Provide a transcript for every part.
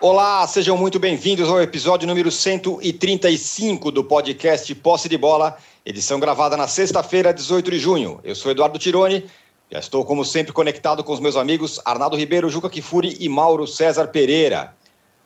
Olá, sejam muito bem-vindos ao episódio número 135 do podcast Posse de Bola, edição gravada na sexta-feira, 18 de junho. Eu sou Eduardo Tironi, já estou, como sempre, conectado com os meus amigos Arnaldo Ribeiro, Juca Kifuri e Mauro César Pereira.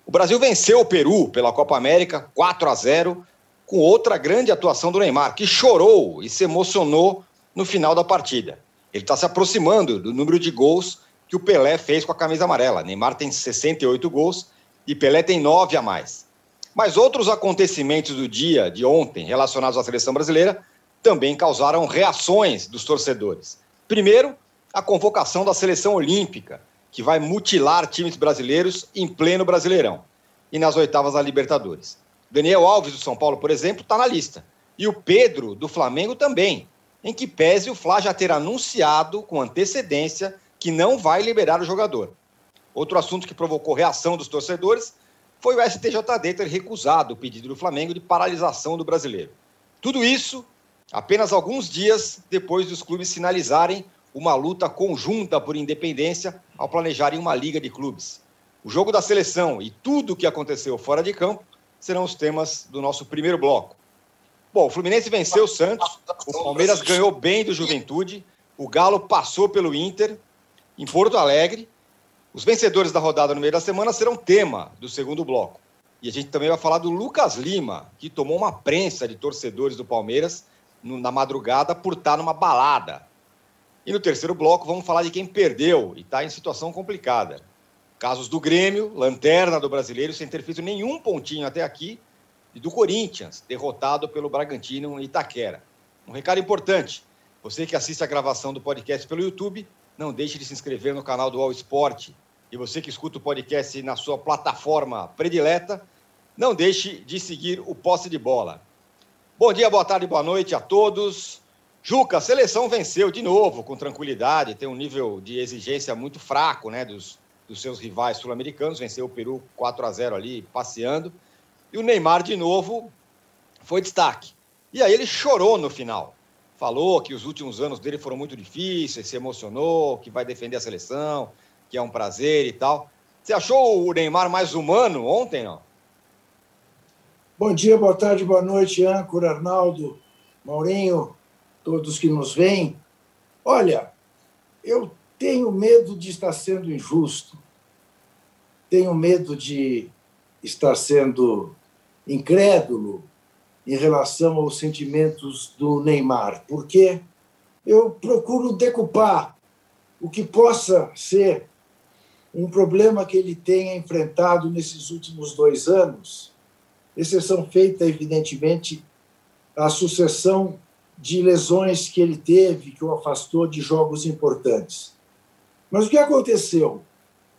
O Brasil venceu o Peru pela Copa América 4 a 0, com outra grande atuação do Neymar, que chorou e se emocionou no final da partida. Ele está se aproximando do número de gols que o Pelé fez com a camisa amarela. Neymar tem 68 gols e Pelé tem nove a mais. Mas outros acontecimentos do dia de ontem relacionados à seleção brasileira também causaram reações dos torcedores. Primeiro, a convocação da seleção olímpica, que vai mutilar times brasileiros em pleno Brasileirão e nas oitavas da Libertadores. Daniel Alves do São Paulo, por exemplo, está na lista. E o Pedro do Flamengo também, em que pese o Fla já ter anunciado com antecedência que não vai liberar o jogador. Outro assunto que provocou reação dos torcedores foi o STJD ter recusado o pedido do Flamengo de paralisação do brasileiro. Tudo isso apenas alguns dias depois dos clubes sinalizarem uma luta conjunta por independência ao planejarem uma liga de clubes. O jogo da seleção e tudo o que aconteceu fora de campo serão os temas do nosso primeiro bloco. Bom, o Fluminense venceu o Santos, o Palmeiras ganhou bem do Juventude, o Galo passou pelo Inter em Porto Alegre os vencedores da rodada no meio da semana serão tema do segundo bloco. E a gente também vai falar do Lucas Lima, que tomou uma prensa de torcedores do Palmeiras na madrugada por estar numa balada. E no terceiro bloco vamos falar de quem perdeu e está em situação complicada. Casos do Grêmio, lanterna do brasileiro, sem ter feito nenhum pontinho até aqui, e do Corinthians, derrotado pelo Bragantino em Itaquera. Um recado importante: você que assiste a gravação do podcast pelo YouTube, não deixe de se inscrever no canal do All Sport. E você que escuta o podcast na sua plataforma predileta, não deixe de seguir o Posse de Bola. Bom dia, boa tarde, boa noite a todos. Juca, a seleção venceu de novo, com tranquilidade, tem um nível de exigência muito fraco né, dos, dos seus rivais sul-americanos, venceu o Peru 4 a 0 ali, passeando. E o Neymar, de novo, foi destaque. E aí ele chorou no final. Falou que os últimos anos dele foram muito difíceis, se emocionou, que vai defender a seleção, que é um prazer e tal. Você achou o Neymar mais humano ontem, não? Bom dia, boa tarde, boa noite, âncora, Arnaldo, Maurinho, todos que nos veem. Olha, eu tenho medo de estar sendo injusto, tenho medo de estar sendo incrédulo em relação aos sentimentos do Neymar, porque eu procuro decupar o que possa ser um problema que ele tenha enfrentado nesses últimos dois anos, exceção feita, evidentemente, a sucessão de lesões que ele teve, que o afastou de jogos importantes. Mas o que aconteceu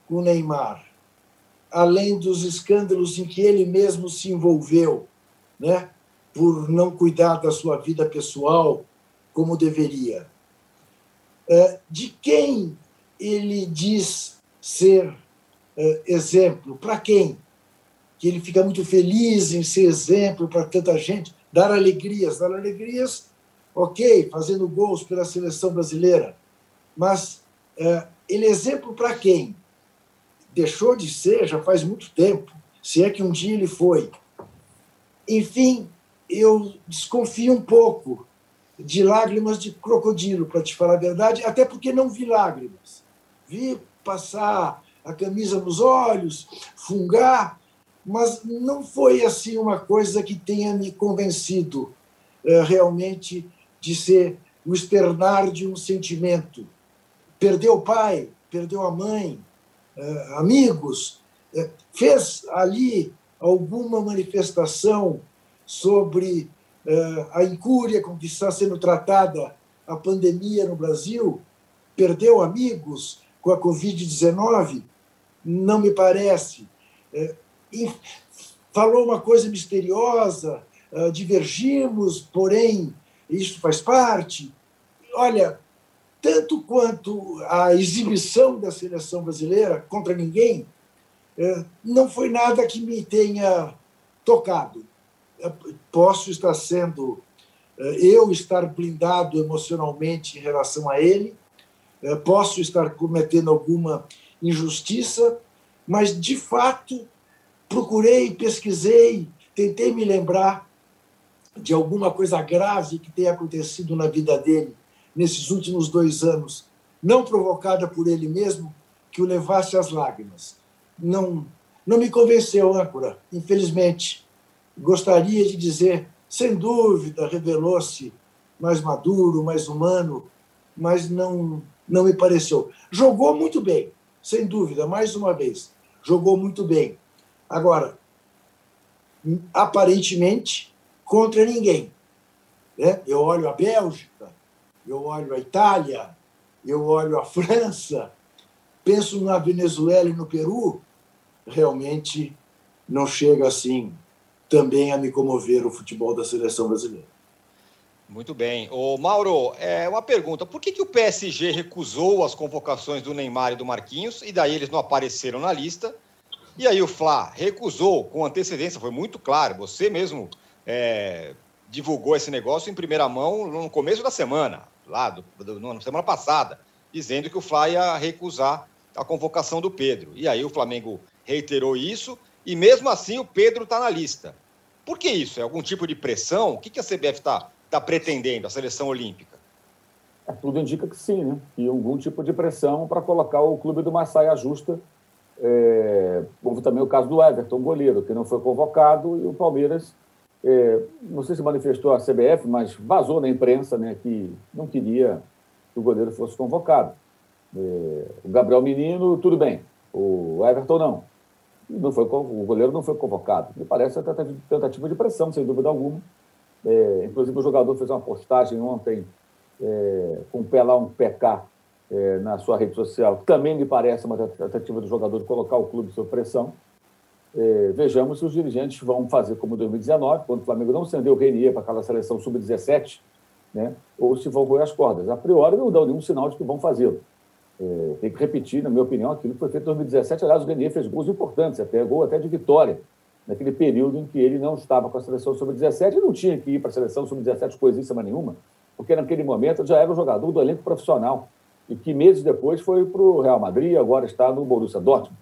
com o Neymar? Além dos escândalos em que ele mesmo se envolveu, né, por não cuidar da sua vida pessoal como deveria. É, de quem ele diz ser uh, exemplo. Para quem? Que ele fica muito feliz em ser exemplo para tanta gente, dar alegrias, dar alegrias, ok, fazendo gols pela seleção brasileira, mas uh, ele é exemplo para quem? Deixou de ser já faz muito tempo, se é que um dia ele foi. Enfim, eu desconfio um pouco de lágrimas de crocodilo, para te falar a verdade, até porque não vi lágrimas. Vi passar a camisa nos olhos, fungar, mas não foi assim uma coisa que tenha me convencido é, realmente de ser o externar de um sentimento. Perdeu o pai, perdeu a mãe, é, amigos, é, fez ali alguma manifestação sobre a incúria com que está sendo tratada a pandemia no Brasil, perdeu amigos, com a Covid-19? Não me parece. É, falou uma coisa misteriosa, uh, divergimos, porém, isso faz parte. Olha, tanto quanto a exibição da seleção brasileira contra ninguém, uh, não foi nada que me tenha tocado. Uh, posso estar sendo, eu estar blindado emocionalmente em relação a ele, posso estar cometendo alguma injustiça, mas de fato procurei, pesquisei, tentei me lembrar de alguma coisa grave que tenha acontecido na vida dele nesses últimos dois anos, não provocada por ele mesmo, que o levasse às lágrimas. Não, não me convenceu, âncora, infelizmente. Gostaria de dizer, sem dúvida, revelou-se mais maduro, mais humano, mas não, não me pareceu. Jogou muito bem, sem dúvida, mais uma vez. Jogou muito bem. Agora, aparentemente, contra ninguém. Né? Eu olho a Bélgica, eu olho a Itália, eu olho a França, penso na Venezuela e no Peru, realmente não chega assim também a me comover o futebol da seleção brasileira. Muito bem. O Mauro, é uma pergunta. Por que, que o PSG recusou as convocações do Neymar e do Marquinhos e daí eles não apareceram na lista? E aí o Fla recusou com antecedência, foi muito claro. Você mesmo é, divulgou esse negócio em primeira mão no começo da semana, lá do, do, na semana passada, dizendo que o Fla ia recusar a convocação do Pedro. E aí o Flamengo reiterou isso e mesmo assim o Pedro está na lista. Por que isso? É algum tipo de pressão? O que, que a CBF está tá pretendendo, a seleção olímpica? É, tudo indica que sim, né? E algum tipo de pressão para colocar o clube do Massaia justa. É, houve também o caso do Everton, goleiro, que não foi convocado, e o Palmeiras, é, não sei se manifestou a CBF, mas vazou na imprensa né, que não queria que o goleiro fosse convocado. É, o Gabriel Menino, tudo bem, o Everton não não foi, o goleiro não foi convocado. Me parece uma tentativa de pressão, sem dúvida alguma. É, inclusive, o jogador fez uma postagem ontem é, com um pé lá, um pé cá, é, na sua rede social. Também me parece uma tentativa do jogador de colocar o clube sob pressão. É, vejamos se os dirigentes vão fazer como em 2019, quando o Flamengo não acendeu o Renier para aquela seleção sub-17, né? ou se vão roer as cordas. A priori, não dão nenhum sinal de que vão fazê-lo. É, tem que repetir, na minha opinião, aquilo que foi feito em 2017. Aliás, o Renier fez gols importantes, até gol até de vitória, naquele período em que ele não estava com a seleção sub-17 e não tinha que ir para a seleção sub-17 coisíssima nenhuma, porque naquele momento já era um jogador do elenco profissional e que meses depois foi para o Real Madrid e agora está no Borussia Dortmund.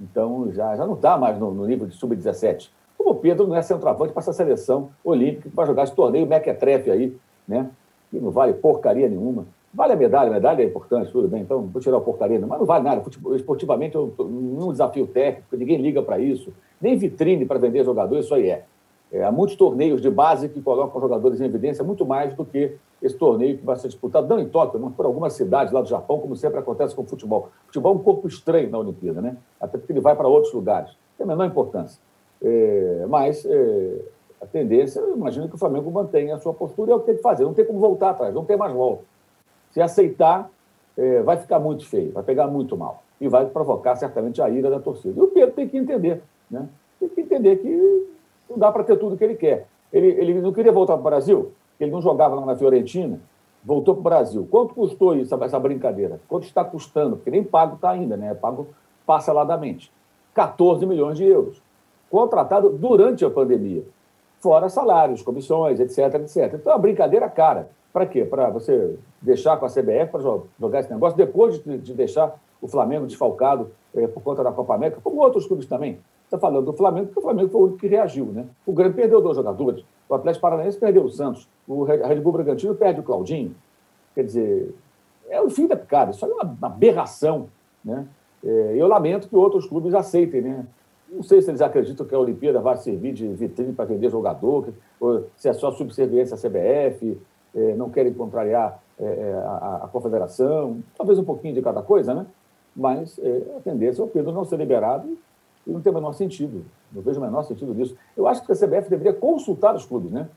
Então já, já não está mais no, no nível de sub-17. Como o Pedro não é centroavante para essa seleção olímpica vai jogar esse torneio mequetrefe aí, né? Que não vale porcaria nenhuma. Vale a medalha, a medalha é importante, tudo bem, então vou tirar a porcaria, mas não vale nada. Esportivamente, eu, um desafio técnico, ninguém liga para isso, nem vitrine para vender jogador, isso aí é. é. Há muitos torneios de base que colocam jogadores em evidência muito mais do que esse torneio que vai ser disputado, não em Tóquio, mas por algumas cidades lá do Japão, como sempre acontece com o futebol. O futebol é um corpo estranho na Olimpíada, né? Até porque ele vai para outros lugares. Tem a menor importância. É, mas é, a tendência, eu imagino que o Flamengo mantenha a sua postura, é o que tem que fazer, não tem como voltar atrás, não tem mais volta. Se aceitar, é, vai ficar muito feio, vai pegar muito mal. E vai provocar certamente a ira da torcida. E o Pedro tem que entender, né? Tem que entender que não dá para ter tudo que ele quer. Ele, ele não queria voltar para o Brasil, ele não jogava lá na Fiorentina, voltou para o Brasil. Quanto custou isso, essa brincadeira? Quanto está custando? Porque nem pago está ainda, né? Pago parceladamente. 14 milhões de euros. Contratado durante a pandemia. Fora salários, comissões, etc, etc. Então, é uma brincadeira cara. Para quê? Para você deixar com a CBF para jogar esse negócio, depois de, de deixar o Flamengo desfalcado é, por conta da Copa América, como outros clubes também. Está falando do Flamengo, porque o Flamengo foi o único que reagiu. Né? O Grêmio perdeu dois jogadores, o Atlético Paranaense perdeu o Santos, o Red Bull Bragantino perde o Claudinho. Quer dizer, é o fim da picada, isso é uma, uma aberração. Né? É, eu lamento que outros clubes aceitem. Né? Não sei se eles acreditam que a Olimpíada vai servir de vitrine para vender jogador, ou se é só subserviência à CBF, é, não querem contrariar é, é, a, a, confederação, talvez um pouquinho de cada coisa, né? mas a tendência é o Pedro não ser liberado e não tem o menor sentido. Não vejo o menor sentido disso. Eu acho que a CBF deveria consultar os clubes, né?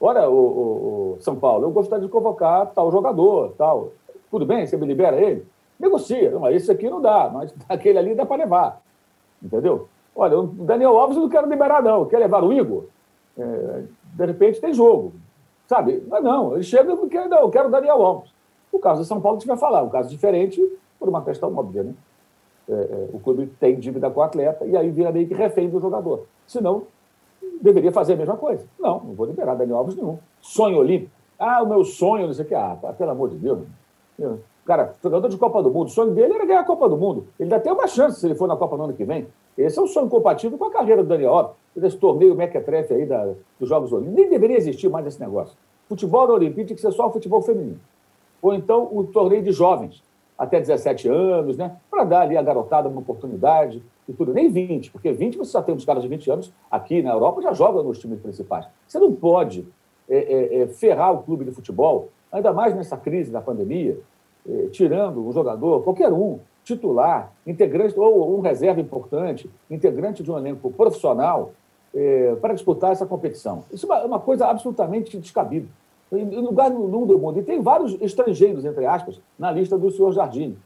Olha, o, o, o São Paulo, eu gostaria de convocar tal jogador, tal. Tudo bem, você me libera ele? Negocia. Não, esse aqui não dá, mas aquele ali dá para levar. Entendeu? Olha, o Daniel Alves eu não quero liberar, não. Quer levar o Igor? É, de repente tem jogo. Sabe? Mas não, ele chega e quer, não, eu quero Daniel Alves. O caso de São Paulo, vai falar. Um caso diferente, por uma questão óbvia, né? É, é, o clube tem dívida com o atleta e aí vira meio que refém do jogador. Senão, deveria fazer a mesma coisa. Não, não vou liberar Daniel Alves nenhum. Sonho olímpico. Ah, o meu sonho, não sei o que. Ah, pelo amor de Deus. Cara, jogador de Copa do Mundo, o sonho dele era ganhar a Copa do Mundo. Ele ainda tem uma chance se ele for na Copa no ano que vem. Esse é um sonho compatível com a carreira do Daniel Alves, esse torneio mequetrefe aí da, dos Jogos Olímpicos. Nem deveria existir mais esse negócio. Futebol na Olimpíada tinha que ser só o futebol feminino. Ou então o torneio de jovens, até 17 anos, né? Para dar ali a garotada uma oportunidade e tudo. Nem 20, porque 20 você já tem uns caras de 20 anos aqui na Europa já jogam nos times principais. Você não pode é, é, é, ferrar o clube de futebol, ainda mais nessa crise da pandemia, é, tirando um jogador, qualquer um, titular, integrante ou um reserva importante, integrante de um elenco profissional, é, para disputar essa competição. Isso é uma é coisa absolutamente descabida. Em lugar nenhum do mundo. E tem vários estrangeiros, entre aspas, na lista do senhor Jardim.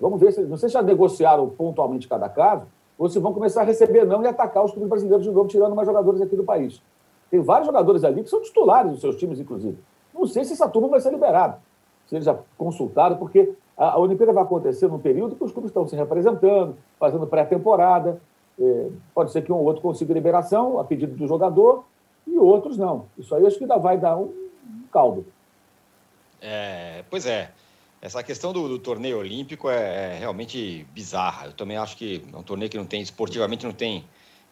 Vamos ver se. Não sei se já negociaram pontualmente cada caso, ou se vão começar a receber não e atacar os clubes brasileiros de novo, tirando mais jogadores aqui do país. Tem vários jogadores ali que são titulares dos seus times, inclusive. Não sei se essa turma vai ser liberada. Se eles já consultaram, porque a, a Olimpíada vai acontecer num período que os clubes estão se representando, fazendo pré-temporada. É, pode ser que um ou outro consiga liberação a pedido do jogador e outros não. Isso aí acho que ainda vai dar um, um caldo. É, pois é. Essa questão do, do torneio olímpico é, é, realmente bizarra. Eu também acho que é um torneio que não tem, esportivamente, não tem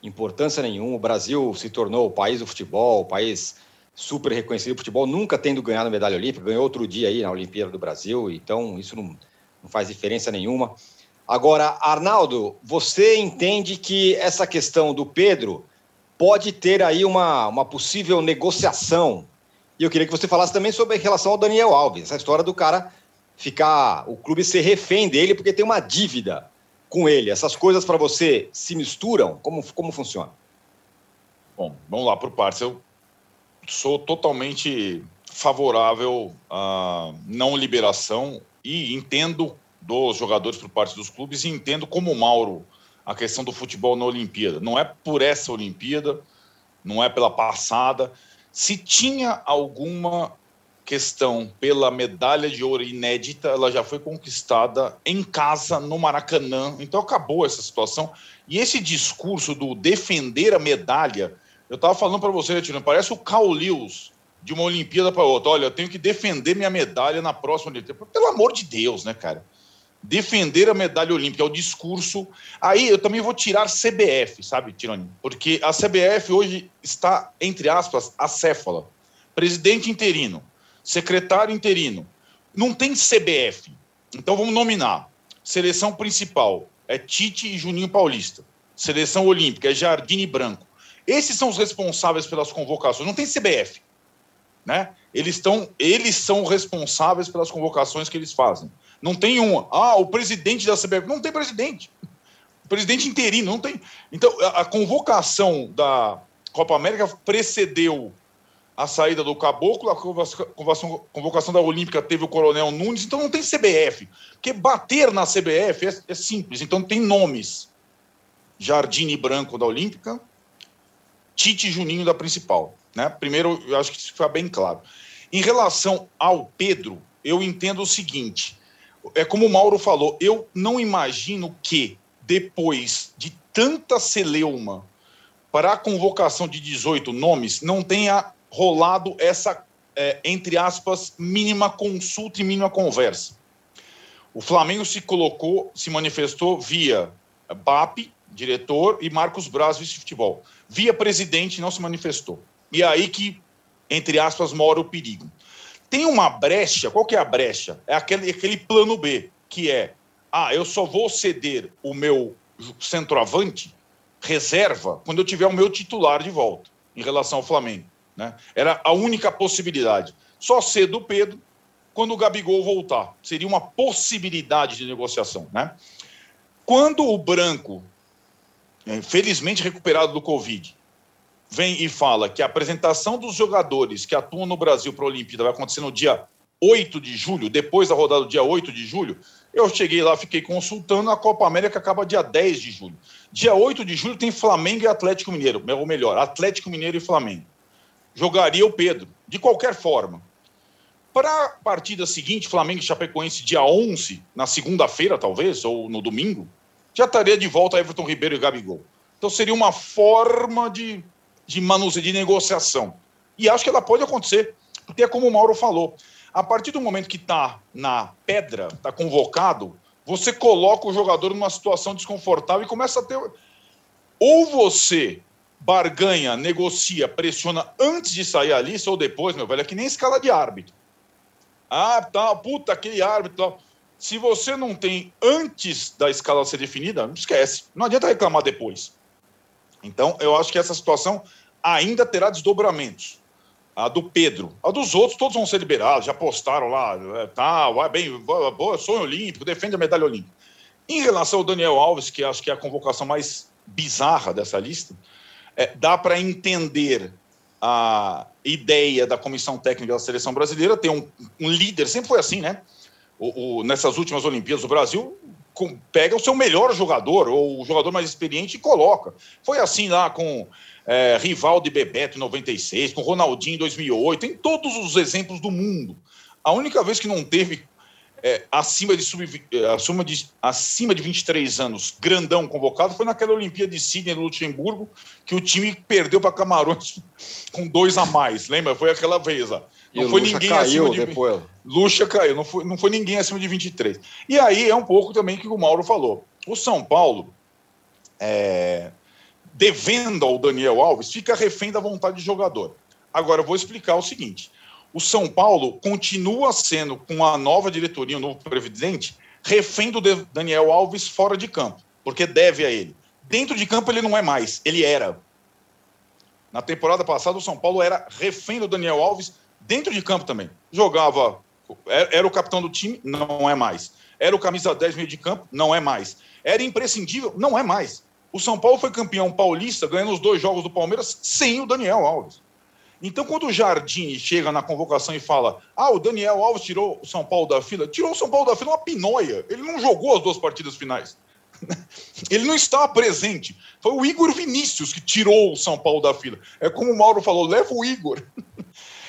importância nenhuma. O Brasil se tornou o país do futebol, o país super reconhecido do futebol, nunca tendo ganhado medalha olímpica, ganhou outro dia aí na Olimpíada do Brasil, então isso não, não faz diferença nenhuma. Agora, Arnaldo, você entende que essa questão do Pedro pode ter aí uma, uma possível negociação? E eu queria que você falasse também sobre a relação ao Daniel Alves, essa história do cara ficar, o clube ser refém dele porque tem uma dívida com ele. Essas coisas para você se misturam? Como, como funciona? Bom, vamos lá por partes. Eu sou totalmente favorável à não liberação e entendo dos jogadores por parte dos clubes e entendo como Mauro a questão do futebol na Olimpíada. Não é por essa Olimpíada, não é pela passada. Se tinha alguma questão pela medalha de ouro inédita, ela já foi conquistada em casa, no Maracanã. Então acabou essa situação. E esse discurso do defender a medalha eu estava falando para você, Tirando, parece o Carl Lewis de uma Olimpíada para outra. Olha, eu tenho que defender minha medalha na próxima Olimpíada. Pelo amor de Deus, né, cara? Defender a medalha olímpica é o discurso. Aí eu também vou tirar CBF, sabe, Tironi? Porque a CBF hoje está, entre aspas, acéfala. Presidente interino, secretário interino. Não tem CBF. Então vamos nominar. Seleção principal é Tite e Juninho Paulista. Seleção olímpica é Jardine Branco. Esses são os responsáveis pelas convocações. Não tem CBF, né? Eles estão, eles são responsáveis pelas convocações que eles fazem. Não tem um, ah, o presidente da CBF não tem presidente. O presidente interino não tem. Então, a, a convocação da Copa América precedeu a saída do Caboclo, a convocação, convocação da Olímpica teve o Coronel Nunes, então não tem CBF. Porque bater na CBF é, é simples, então tem nomes. Jardine Branco da Olímpica, Tite Juninho da principal. Né? Primeiro, eu acho que isso fica bem claro. Em relação ao Pedro, eu entendo o seguinte: é como o Mauro falou, eu não imagino que depois de tanta celeuma para a convocação de 18 nomes, não tenha rolado essa, é, entre aspas, mínima consulta e mínima conversa. O Flamengo se colocou, se manifestou via BAP, diretor, e Marcos Braz, vice-futebol via presidente, não se manifestou. E é aí que, entre aspas, mora o perigo. Tem uma brecha, qual que é a brecha? É aquele, aquele plano B, que é, ah, eu só vou ceder o meu centroavante, reserva, quando eu tiver o meu titular de volta, em relação ao Flamengo. Né? Era a única possibilidade. Só cedo o Pedro quando o Gabigol voltar. Seria uma possibilidade de negociação. Né? Quando o Branco felizmente recuperado do Covid, vem e fala que a apresentação dos jogadores que atuam no Brasil para a Olimpíada vai acontecer no dia 8 de julho, depois da rodada do dia 8 de julho, eu cheguei lá, fiquei consultando, a Copa América acaba dia 10 de julho. Dia 8 de julho tem Flamengo e Atlético Mineiro, ou melhor, Atlético Mineiro e Flamengo. Jogaria o Pedro, de qualquer forma. Para a partida seguinte, Flamengo e Chapecoense, dia 11, na segunda-feira, talvez, ou no domingo, já estaria de volta Everton Ribeiro e Gabigol. Então seria uma forma de, de manuseio, de negociação. E acho que ela pode acontecer, porque é como o Mauro falou. A partir do momento que está na pedra, está convocado, você coloca o jogador numa situação desconfortável e começa a ter. Ou você barganha, negocia, pressiona antes de sair a lista ou depois, meu velho, é que nem escala de árbitro. Ah, tá, puta, aquele árbitro. Se você não tem antes da escala ser definida, esquece. Não adianta reclamar depois. Então, eu acho que essa situação ainda terá desdobramentos. A do Pedro. A dos outros, todos vão ser liberados, já postaram lá, é, tá, bem, boa, sonho olímpico, defende a medalha olímpica. Em relação ao Daniel Alves, que acho que é a convocação mais bizarra dessa lista, é, dá para entender a ideia da comissão técnica da seleção brasileira ter um, um líder, sempre foi assim, né? O, o, nessas últimas Olimpíadas, o Brasil com, pega o seu melhor jogador, ou o jogador mais experiente, e coloca. Foi assim lá com é, Rivaldo e Bebeto em 96, com Ronaldinho em 2008, tem todos os exemplos do mundo. A única vez que não teve é, acima, de sub, é, acima, de, acima de 23 anos, grandão convocado, foi naquela Olimpíada de Sydney, no Luxemburgo, que o time perdeu para Camarões com dois a mais. Lembra? Foi aquela vez. Ó. Não e foi ninguém caiu acima de. Depois. Luxa caiu, não foi, não foi ninguém acima de 23. E aí é um pouco também que o Mauro falou. O São Paulo, é, devendo ao Daniel Alves, fica refém da vontade de jogador. Agora, eu vou explicar o seguinte o São Paulo continua sendo, com a nova diretoria, o novo presidente, refém do Daniel Alves fora de campo, porque deve a ele. Dentro de campo ele não é mais, ele era. Na temporada passada, o São Paulo era refém do Daniel Alves dentro de campo também. Jogava, era o capitão do time, não é mais. Era o camisa 10 meio de campo, não é mais. Era imprescindível, não é mais. O São Paulo foi campeão paulista, ganhando os dois jogos do Palmeiras sem o Daniel Alves. Então, quando o Jardim chega na convocação e fala: Ah, o Daniel Alves tirou o São Paulo da fila, tirou o São Paulo da fila uma pinóia. Ele não jogou as duas partidas finais. Ele não estava presente. Foi o Igor Vinícius que tirou o São Paulo da fila. É como o Mauro falou: leva o Igor.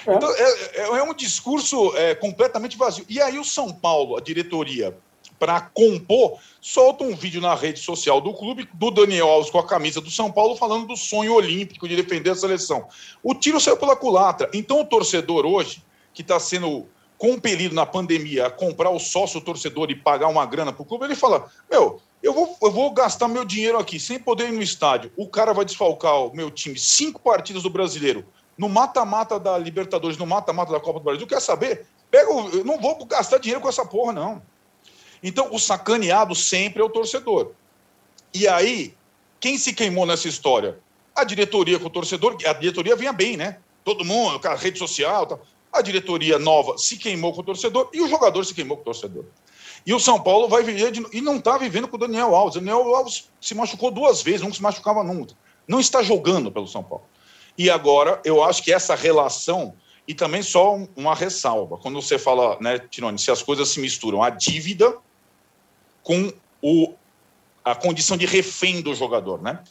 É. Então, é, é, é um discurso é, completamente vazio. E aí, o São Paulo, a diretoria, para compor, solta um vídeo na rede social do clube do Daniel Alves com a camisa do São Paulo falando do sonho olímpico de defender a seleção. O tiro saiu pela culatra. Então o torcedor hoje, que está sendo compelido na pandemia a comprar o sócio torcedor e pagar uma grana para o clube, ele fala: Meu, eu vou, eu vou gastar meu dinheiro aqui sem poder ir no estádio. O cara vai desfalcar o meu time cinco partidas do brasileiro. No mata-mata da Libertadores, no mata-mata da Copa do Brasil, quer saber? Pega, eu não vou gastar dinheiro com essa porra, não. Então, o sacaneado sempre é o torcedor. E aí, quem se queimou nessa história? A diretoria com o torcedor, a diretoria vinha bem, né? Todo mundo, a rede social, tal. a diretoria nova se queimou com o torcedor e o jogador se queimou com o torcedor. E o São Paulo vai viver de, e não está vivendo com o Daniel Alves. O Daniel Alves se machucou duas vezes, não se machucava nunca. Não está jogando pelo São Paulo. E agora eu acho que essa relação e também só uma ressalva. Quando você fala, né, Tirone, se as coisas se misturam, a dívida com o, a condição de refém do jogador, né?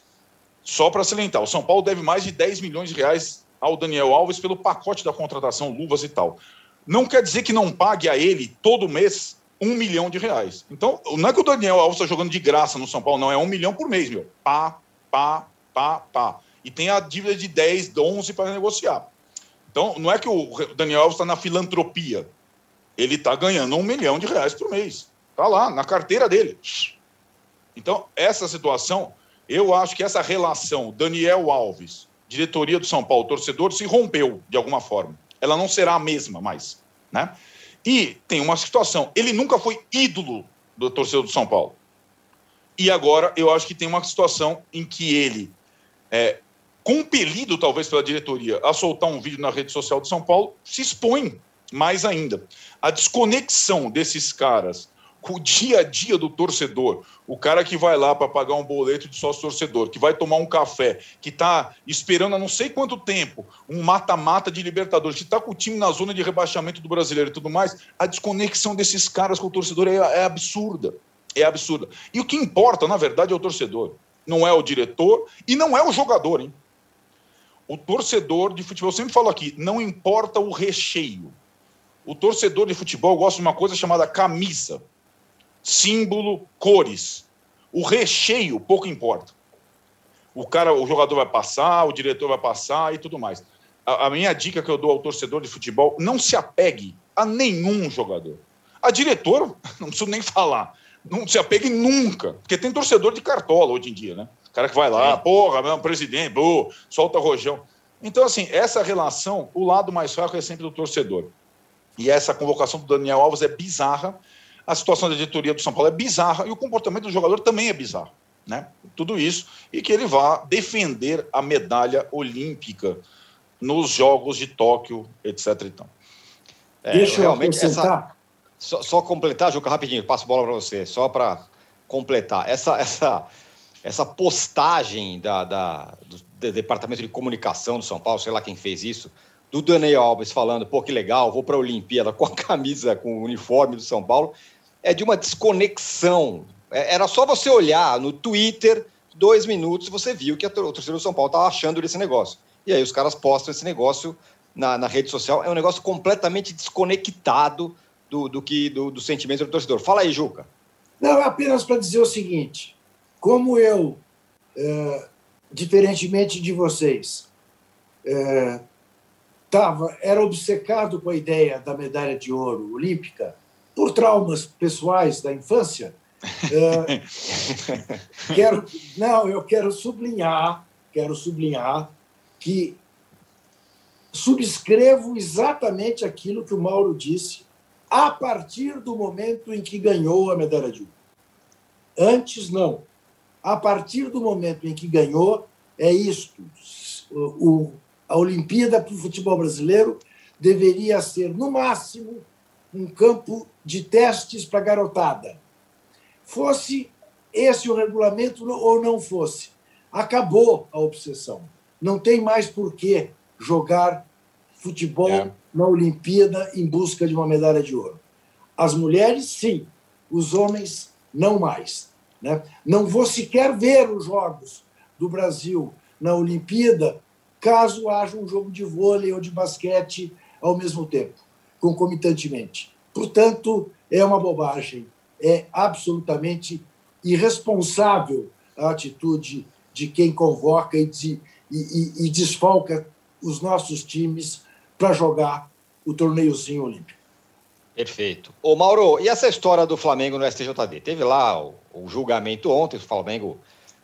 Só para salientar, o São Paulo deve mais de 10 milhões de reais ao Daniel Alves pelo pacote da contratação, luvas e tal. Não quer dizer que não pague a ele todo mês um milhão de reais. Então, não é que o Daniel Alves está jogando de graça no São Paulo, não, é um milhão por mês, meu. Pá, pá, pá, pá. E tem a dívida de 10, 11 para negociar. Então, não é que o Daniel Alves está na filantropia. Ele está ganhando um milhão de reais por mês. Está lá, na carteira dele. Então, essa situação, eu acho que essa relação Daniel Alves, diretoria do São Paulo, torcedor, se rompeu de alguma forma. Ela não será a mesma mais. Né? E tem uma situação: ele nunca foi ídolo do torcedor do São Paulo. E agora eu acho que tem uma situação em que ele, é, compelido talvez pela diretoria a soltar um vídeo na rede social de São Paulo, se expõe mais ainda. A desconexão desses caras com o dia a dia do torcedor. O cara que vai lá para pagar um boleto de sócio torcedor, que vai tomar um café, que está esperando há não sei quanto tempo um mata-mata de Libertadores, que está com o time na zona de rebaixamento do brasileiro e tudo mais, a desconexão desses caras com o torcedor é, é absurda. É absurda. E o que importa, na verdade, é o torcedor. Não é o diretor e não é o jogador, hein? O torcedor de futebol, eu sempre falo aqui, não importa o recheio. O torcedor de futebol gosta de uma coisa chamada camisa símbolo, cores. O recheio pouco importa. O cara, o jogador vai passar, o diretor vai passar e tudo mais. A, a minha dica que eu dou ao torcedor de futebol: não se apegue a nenhum jogador. A diretor, não preciso nem falar. Não se apeguem nunca, porque tem torcedor de cartola hoje em dia, né? O cara que vai lá, porra, meu presidente, boa, solta rojão. Então, assim, essa relação, o lado mais fraco é sempre do torcedor. E essa convocação do Daniel Alves é bizarra, a situação da diretoria do São Paulo é bizarra e o comportamento do jogador também é bizarro. Né? Tudo isso, e que ele vá defender a medalha olímpica nos Jogos de Tóquio, etc. Então. É, Deixa eu realmente essa, só, só, completar, Juca, rapidinho, passo a bola para você, só para completar. Essa, essa, essa postagem da, da, do, Departamento de Comunicação do São Paulo, sei lá quem fez isso, do Daniel Alves falando, pô, que legal, vou para a Olimpíada com a camisa, com o uniforme do São Paulo, é de uma desconexão. É, era só você olhar no Twitter, dois minutos, você viu que a torcida do São Paulo estava achando desse negócio. E aí os caras postam esse negócio na, na rede social. É um negócio completamente desconectado do, do que do, do sentimento do torcedor. Fala aí, Juca. Não, apenas para dizer o seguinte: como eu, é, diferentemente de vocês, é, tava, era obcecado com a ideia da medalha de ouro olímpica por traumas pessoais da infância. É, quero, não, eu quero sublinhar, quero sublinhar que subscrevo exatamente aquilo que o Mauro disse a partir do momento em que ganhou a medalha de ouro. Antes, não. A partir do momento em que ganhou, é isto. O, a Olimpíada para o futebol brasileiro deveria ser, no máximo, um campo de testes para garotada. Fosse esse o regulamento ou não fosse, acabou a obsessão. Não tem mais por que jogar futebol é. na Olimpíada em busca de uma medalha de ouro. As mulheres, sim, os homens, não mais. Né? Não vou sequer ver os jogos do Brasil na Olimpíada caso haja um jogo de vôlei ou de basquete ao mesmo tempo, concomitantemente. Portanto, é uma bobagem, é absolutamente irresponsável a atitude de quem convoca e, de, e, e, e desfalca os nossos times para jogar o torneiozinho olímpico. Perfeito. Ô Mauro, e essa história do Flamengo no STJD? Teve lá o, o julgamento ontem, o Flamengo,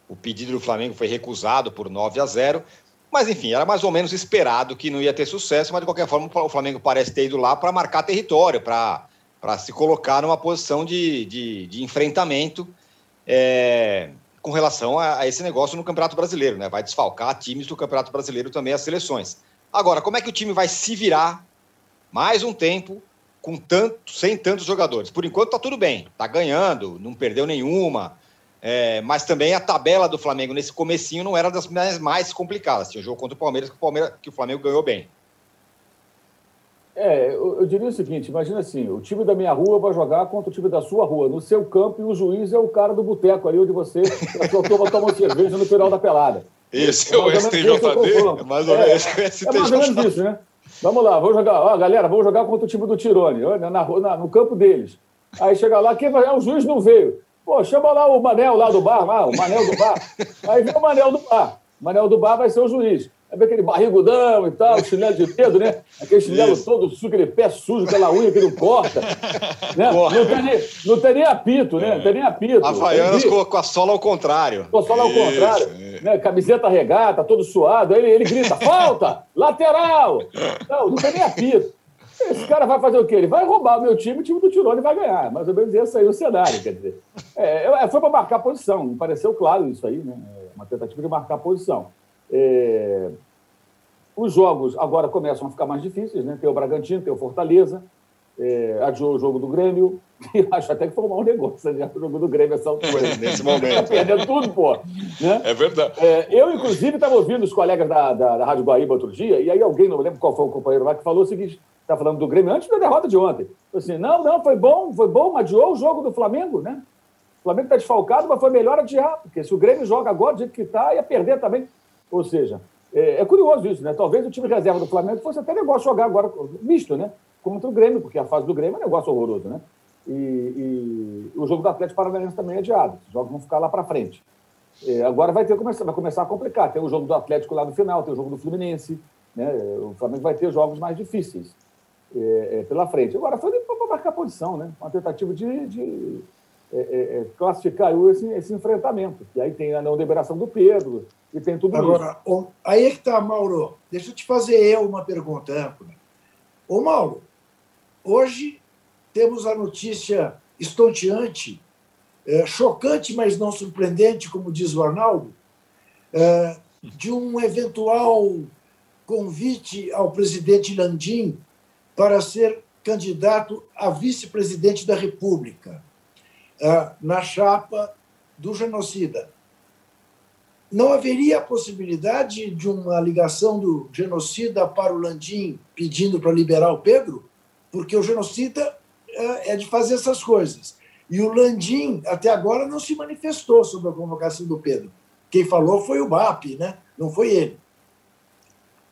o pedido do Flamengo foi recusado por 9 a 0. Mas, enfim, era mais ou menos esperado que não ia ter sucesso, mas de qualquer forma o Flamengo parece ter ido lá para marcar território, para se colocar numa posição de, de, de enfrentamento é, com relação a, a, esse negócio no Campeonato Brasileiro, né? Vai desfalcar times do Campeonato Brasileiro também as seleções. Agora, como é que o time vai se virar mais um tempo com tanto, sem tantos jogadores? Por enquanto está tudo bem, está ganhando, não perdeu nenhuma. É, mas também a tabela do Flamengo nesse comecinho não era das mais complicadas. Tinha o jogo contra o Palmeiras que o, Palmeiras, que o Flamengo ganhou bem. É, eu, eu, diria o seguinte: imagina assim, o time da minha rua vai jogar contra o time da sua rua, no seu campo, e o juiz é o cara do boteco ali onde você, a sua turma toma cerveja no final da pelada. Esse é, o STJD? É mais ou menos é, é mais ou menos isso, né? Vamos lá, vamos jogar. Ó, galera, vamos jogar contra o time do Tirone, na, na, no campo deles. Aí chega lá, quem vai... o juiz não veio. Pô, chama lá o Manel lá do bar, lá, o Manel do bar. Aí vem o Manel do bar. O Manel do bar vai ser o juiz. Aí vem aquele barrigudão e tal, chinelo de dedo, né? Aquele chinelo Isso. todo sujo, aquele pé sujo, aquela unha que não corta. Né? Não, tem nem, não tem nem apito, né? Não tem nem apito. Havaianas com, com a sola ao contrário. Com a sola ao contrário. Né? Camiseta regata, todo suado. Aí ele, ele grita, falta! Lateral! Não, não tem nem apito. Esse cara vai fazer o quê? Ele vai roubar o meu time, o time do Tirone vai ganhar. Mais ou menos esse aí o cenário, quer dizer. É, é foi para marcar a posição, me pareceu claro isso aí, né? É uma tentativa de marcar a posição. É... Os jogos agora começam a ficar mais difíceis, né? Tem o Bragantino, tem o Fortaleza, é... adiou o jogo do Grêmio, e acho até que foi um mau negócio adiar o jogo do Grêmio essa altura. Nesse momento. Tá perdendo tudo, pô. Né? É verdade. É, eu, inclusive, estava ouvindo os colegas da, da, da Rádio Guaíba outro dia, e aí alguém, não lembro qual foi o companheiro lá, que falou o seguinte: está falando do Grêmio antes da derrota de ontem. Assim, não, não, foi bom, foi bom, adiou o jogo do Flamengo, né? O Flamengo está desfalcado, mas foi melhor adiar, porque se o Grêmio joga agora do jeito que está, ia perder também. Ou seja, é, é, curioso isso, né? Talvez o time reserva do Flamengo fosse até negócio jogar agora, misto, né? Contra o Grêmio, porque a fase do Grêmio é um negócio horroroso, né? E, e o jogo do Atlético Paranaense também é adiado. Os jogos vão ficar lá para frente. É, agora vai ter vai começar a complicar. Tem o jogo do Atlético lá no final, tem o jogo do Fluminense. Né? O Flamengo vai ter jogos mais difíceis é, é, pela frente. Agora, foi para marcar posição, né? Uma tentativa de, de, é, é, é classificar esse, esse enfrentamento. E aí tem a não liberação do Pedro, e tem tudo Agora, isso. aí é que está, Mauro. Deixa eu te fazer eu uma pergunta, âncora. Ô, Mauro, hoje temos a notícia estonteante, é, chocante, mas não surpreendente, como diz o Arnaldo, é, de um eventual convite ao presidente Landim para ser candidato a vice-presidente da República, é, na chapa do genocida. Não haveria a possibilidade de uma ligação do genocida para o Landim pedindo para liberar o Pedro? Porque o genocida é de fazer essas coisas. E o Landim, até agora, não se manifestou sobre a convocação do Pedro. Quem falou foi o BAP, né? não foi ele.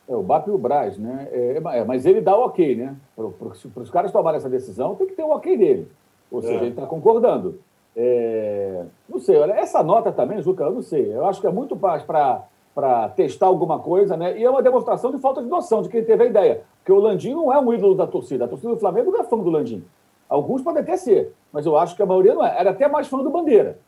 É, o BAP e o Braz, né? É, é mas ele dá o ok, né? Para os caras tomarem essa decisão, tem que ter o ok dele. Ou seja, é. ele está concordando. É, não sei, olha, essa nota também, Juca, eu não sei. Eu acho que é muito para testar alguma coisa, né? E é uma demonstração de falta de noção de quem teve a ideia. Porque o Landim não é um ídolo da torcida. A torcida do Flamengo não é fã do Landim. Alguns podem até ser, mas eu acho que a maioria não é. Era até mais fã do Bandeira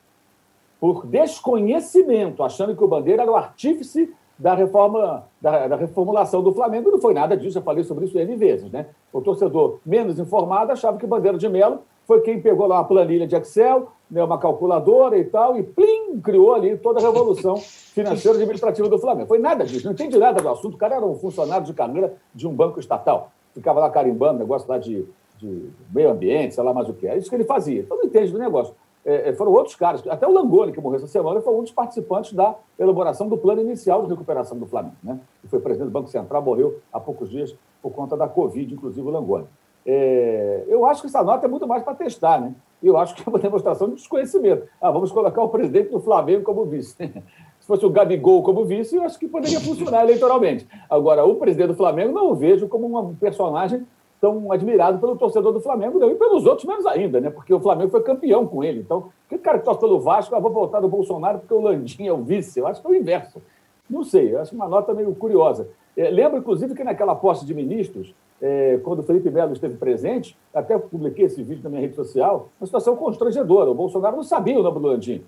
por desconhecimento, achando que o Bandeira era o artífice da reforma, da, da, reformulação do Flamengo. Não foi nada disso, eu falei sobre isso N vezes. Né? O torcedor menos informado achava que o Bandeira de Melo foi quem pegou lá uma planilha de Excel, né, uma calculadora e tal, e plim, criou ali toda a revolução financeira e administrativa do Flamengo. Foi nada disso, não entendi nada do assunto. O cara era um funcionário de carreira de um banco estatal. Ficava lá carimbando negócio lá de, de meio ambiente, sei lá mais o que. É isso que ele fazia. Então não entende do negócio. É, é, foram outros caras, até o Langoni, que morreu essa semana, foi um dos participantes da elaboração do plano inicial de recuperação do Flamengo. Né? Que foi presidente do Banco Central, morreu há poucos dias por conta da Covid, inclusive o Langoni. É, eu acho que essa nota é muito mais para testar, né? Eu acho que é uma demonstração de desconhecimento. Ah, vamos colocar o presidente do Flamengo como vice. Se fosse o Gabigol como vice, eu acho que poderia funcionar eleitoralmente. Agora, o presidente do Flamengo não o vejo como um personagem tão admirado pelo torcedor do Flamengo não, e pelos outros menos ainda, né? Porque o Flamengo foi campeão com ele. Então, que cara que torce pelo Vasco, ah, vou voltar do Bolsonaro porque o Landim é o vice. Eu acho que é o inverso. Não sei, eu acho uma nota meio curiosa. É, lembro, inclusive, que naquela posse de ministros, é, quando o Felipe Melo esteve presente, até publiquei esse vídeo na minha rede social, uma situação constrangedora. O Bolsonaro não sabia o nome do Landim.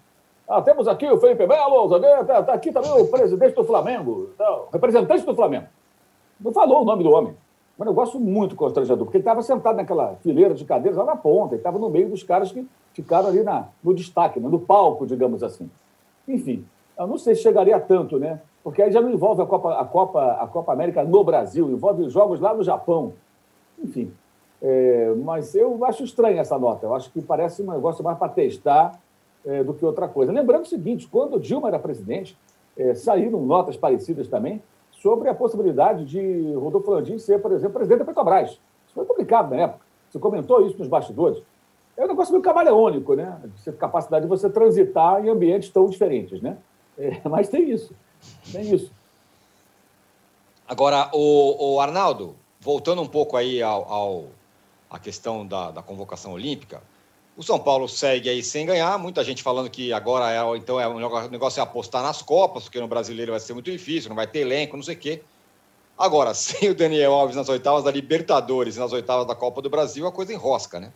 Ah, temos aqui o Felipe Melo, está tá aqui também o presidente do Flamengo, tá, representante do Flamengo. Não falou o nome do homem. Um negócio muito constrangedor, porque ele estava sentado naquela fileira de cadeiras lá na ponta, ele estava no meio dos caras que ficaram ali na, no destaque, né, no palco, digamos assim. Enfim, eu não sei se chegaria tanto, né? Porque aí já não envolve a Copa, a Copa, a Copa América no Brasil, envolve jogos lá no Japão. Enfim, é, mas eu acho estranha essa nota. Eu acho que parece um negócio mais para testar é, do que outra coisa. Lembrando o seguinte: quando Dilma era presidente, é, saíram notas parecidas também, sobre a possibilidade de Rodolfo Landim ser, por exemplo, presidente da Petrobras. Isso foi publicado na época. Você comentou isso nos bastidores. É um negócio meio camaleônico, né? A capacidade de você transitar em ambientes tão diferentes, né? É, mas tem isso. Isso. Agora, o, o Arnaldo, voltando um pouco aí ao, ao a questão da, da convocação olímpica, o São Paulo segue aí sem ganhar, muita gente falando que agora é, então é, o negócio é apostar nas Copas, porque no brasileiro vai ser muito difícil, não vai ter elenco, não sei o quê. Agora, sem o Daniel Alves nas oitavas da Libertadores e nas oitavas da Copa do Brasil, a coisa enrosca, né?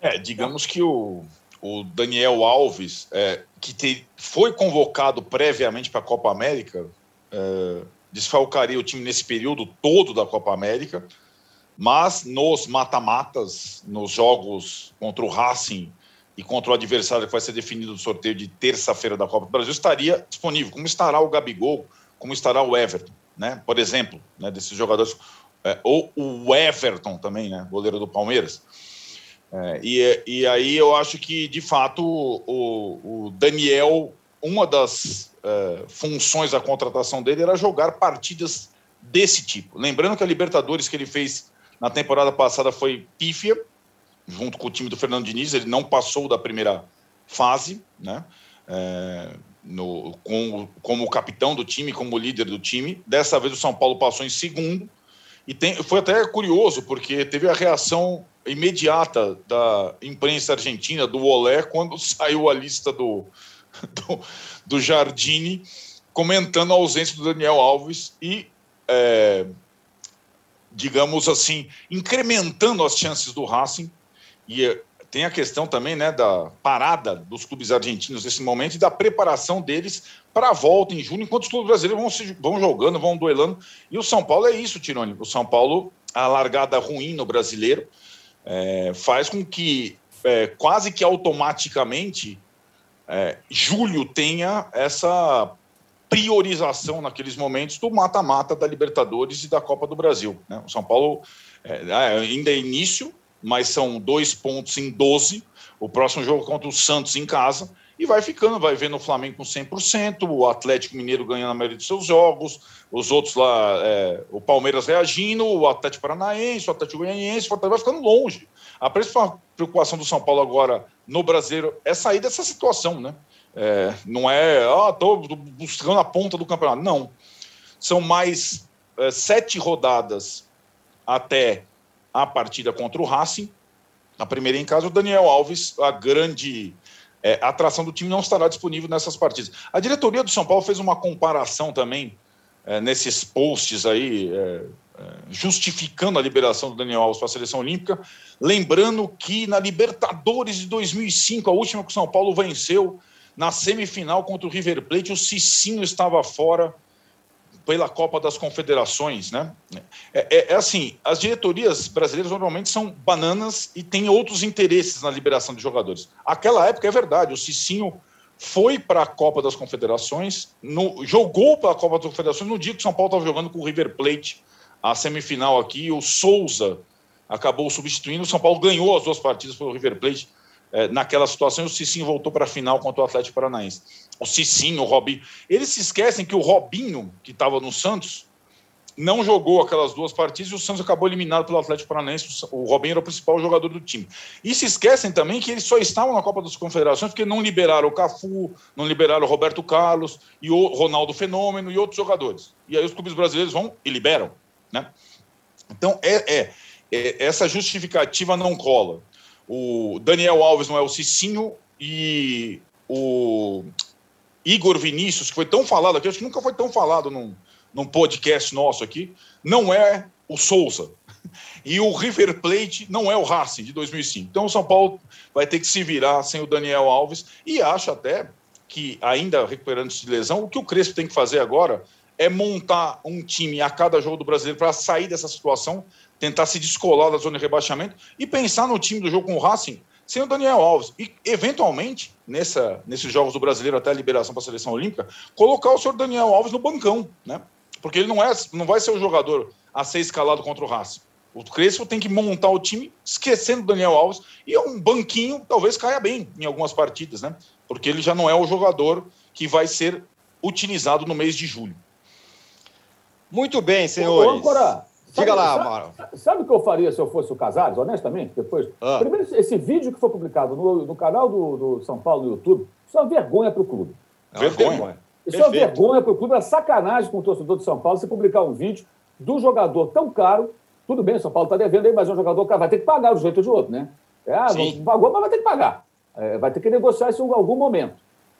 É, digamos que o, o Daniel Alves, é, que te, foi convocado previamente para a Copa América, é, desfalcaria o time nesse período todo da Copa América mas nos mata-matas, nos jogos contra o Racing e contra o adversário que vai ser definido no sorteio de terça-feira da Copa do Brasil, estaria disponível, como estará o Gabigol, como estará o Everton, né? Por exemplo, né, desses jogadores, é, ou o Everton também, né, goleiro do Palmeiras. É, e, e aí eu acho que, de fato, o, o Daniel, uma das é, funções da contratação dele era jogar partidas desse tipo. Lembrando que a Libertadores que ele fez na temporada passada foi pífia, junto com o time do Fernando Diniz, ele não passou da primeira fase, né? É, no, com, como capitão do time, como líder do time. Dessa vez o São Paulo passou em segundo. E tem, foi até curioso, porque teve a reação imediata da imprensa argentina, do Olé, quando saiu a lista do, do, do Jardine, comentando a ausência do Daniel Alves e é, digamos assim, incrementando as chances do Racing. E tem a questão também né, da parada dos clubes argentinos nesse momento e da preparação deles para a volta em junho, enquanto os clubes brasileiros vão, se, vão jogando, vão duelando. E o São Paulo é isso, Tironi. O São Paulo, a largada ruim no brasileiro, é, faz com que é, quase que automaticamente é, julho tenha essa priorização naqueles momentos do mata-mata da Libertadores e da Copa do Brasil. Né? O São Paulo é, é ainda é início, mas são dois pontos em 12. O próximo jogo contra o Santos em casa. E vai ficando, vai vendo o Flamengo com 100%, o Atlético Mineiro ganhando a maioria dos seus jogos, os outros lá, é, o Palmeiras reagindo, o Atlético Paranaense, o Atlético Goianiense, vai ficando longe. A principal preocupação do São Paulo agora no brasileiro é sair dessa situação, né? É, não é, ah, estou buscando a ponta do campeonato. Não. São mais é, sete rodadas até a partida contra o Racing. A primeira em casa, o Daniel Alves, a grande é, atração do time, não estará disponível nessas partidas. A diretoria do São Paulo fez uma comparação também é, nesses posts aí, é, é justificando a liberação do Daniel Alves para a seleção olímpica, lembrando que na Libertadores de 2005, a última que o São Paulo venceu, na semifinal contra o River Plate, o Cicinho estava fora pela Copa das Confederações, né? É, é, é, assim, as diretorias brasileiras normalmente são bananas e têm outros interesses na liberação de jogadores. Aquela época é verdade, o Cicinho foi para a Copa das Confederações, no, jogou para a Copa das Confederações no dia que o São Paulo estava jogando com o River Plate, a semifinal aqui, o Souza acabou substituindo, o São Paulo ganhou as duas partidas pelo River Plate é, naquela situação, o Cicinho voltou para a final contra o Atlético Paranaense. O Cicinho, o Robinho. Eles se esquecem que o Robinho, que estava no Santos, não jogou aquelas duas partidas e o Santos acabou eliminado pelo Atlético Paranaense. O Robinho era o principal jogador do time. E se esquecem também que eles só estavam na Copa das Confederações porque não liberaram o Cafu, não liberaram o Roberto Carlos e o Ronaldo Fenômeno e outros jogadores. E aí os clubes brasileiros vão e liberam. Né? Então, é, é, é essa justificativa não cola o Daniel Alves não é o Cicinho e o Igor Vinícius, que foi tão falado aqui, acho que nunca foi tão falado num, num podcast nosso aqui, não é o Souza. E o River Plate não é o Racing de 2005. Então o São Paulo vai ter que se virar sem o Daniel Alves e acho até que, ainda recuperando-se de lesão, o que o Crespo tem que fazer agora é montar um time a cada jogo do brasileiro para sair dessa situação tentar se descolar da zona de rebaixamento e pensar no time do jogo com o Racing sem o Daniel Alves. E, eventualmente, nessa, nesses jogos do brasileiro até a liberação para a seleção olímpica, colocar o senhor Daniel Alves no bancão, né? Porque ele não, é, não vai ser o jogador a ser escalado contra o Racing. O Crespo tem que montar o time esquecendo o Daniel Alves e é um banquinho talvez caia bem em algumas partidas, né? Porque ele já não é o jogador que vai ser utilizado no mês de julho. Muito bem, senhores. Ô, Diga lá, Mauro. Sabe, o que eu faria se eu fosse o Casares, honestamente? Depois, ah. Primeiro, esse vídeo que foi publicado no, no canal do, do, São Paulo no YouTube, isso é uma vergonha para o clube. É vergonha. Isso Perfeito. é uma vergonha para o clube, é sacanagem com o torcedor de São Paulo você publicar um vídeo do jogador tão caro. Tudo bem, São Paulo está devendo aí, mas é um jogador que vai ter que pagar de um jeito ou de outro, né? É, ah, não pagou, mas vai ter que pagar. É, vai ter que negociar isso em algum momento.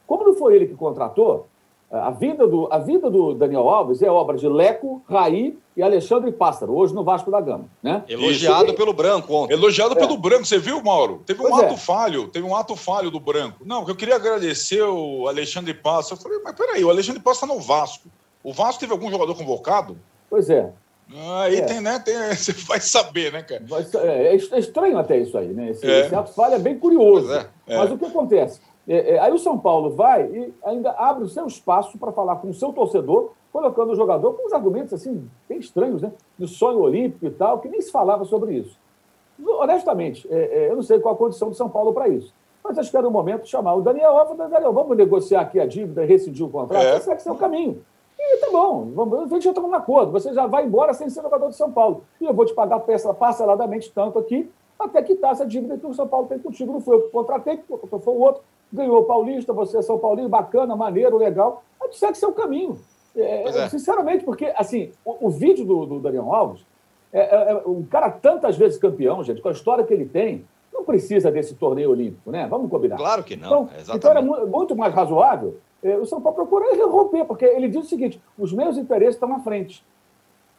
Como não foi ele que contratou, a vida, do, a vida do Daniel Alves é obra de Leco, Raí e Alexandre Pássaro, hoje no Vasco da Gama. Né? Elogiado Isso. pelo Branco ontem. Elogiado é. pelo Branco, você viu, Mauro? Teve um pois ato é. falho, teve um ato falho do Branco. Não, eu queria agradecer o Alexandre Pássaro. Eu falei, mas peraí, o Alexandre Pássaro está no Vasco. O Vasco teve algum jogador convocado? Pois é. Aí é. tem, né? Tem, você vai saber, né, cara? É, é, estranho até isso aí, né? Esse, é. esse ato falho é bem curioso. É, é. Mas o que acontece? É, é, aí o São Paulo vai e ainda abre o seu espaço para falar com o seu torcedor, colocando o jogador com uns argumentos assim, bem estranhos, né? Do sonho olímpico e tal, que nem se falava sobre isso. Honestamente, é, é, eu não sei qual a condição do São Paulo para isso. Mas acho que era o momento de chamar o Daniel Alves, Daniel, vamos negociar aqui a dívida rescindir o contrato? É. Esse é que é o caminho. E tá bom, vamos, a gente já está num acordo, você já vai embora sem ser jogador de São Paulo. E eu vou te pagar peça parceladamente tanto aqui, até quitar essa dívida que o São Paulo tem contigo. Não foi eu que contratei, foi o outro ganhou o Paulista, você é São Paulino, bacana, maneiro, legal. Mas segue seu caminho. É, é. Sinceramente, porque assim, o, o vídeo do, do, Daniel Alves, é, é, é, um cara tantas vezes campeão, gente, com a história que ele tem, não precisa desse torneio olímpico, né? Vamos combinar. Claro que não. Então, então era muito mais razoável é, o São Paulo procurar romper, porque ele diz o seguinte: os meus interesses estão à frente.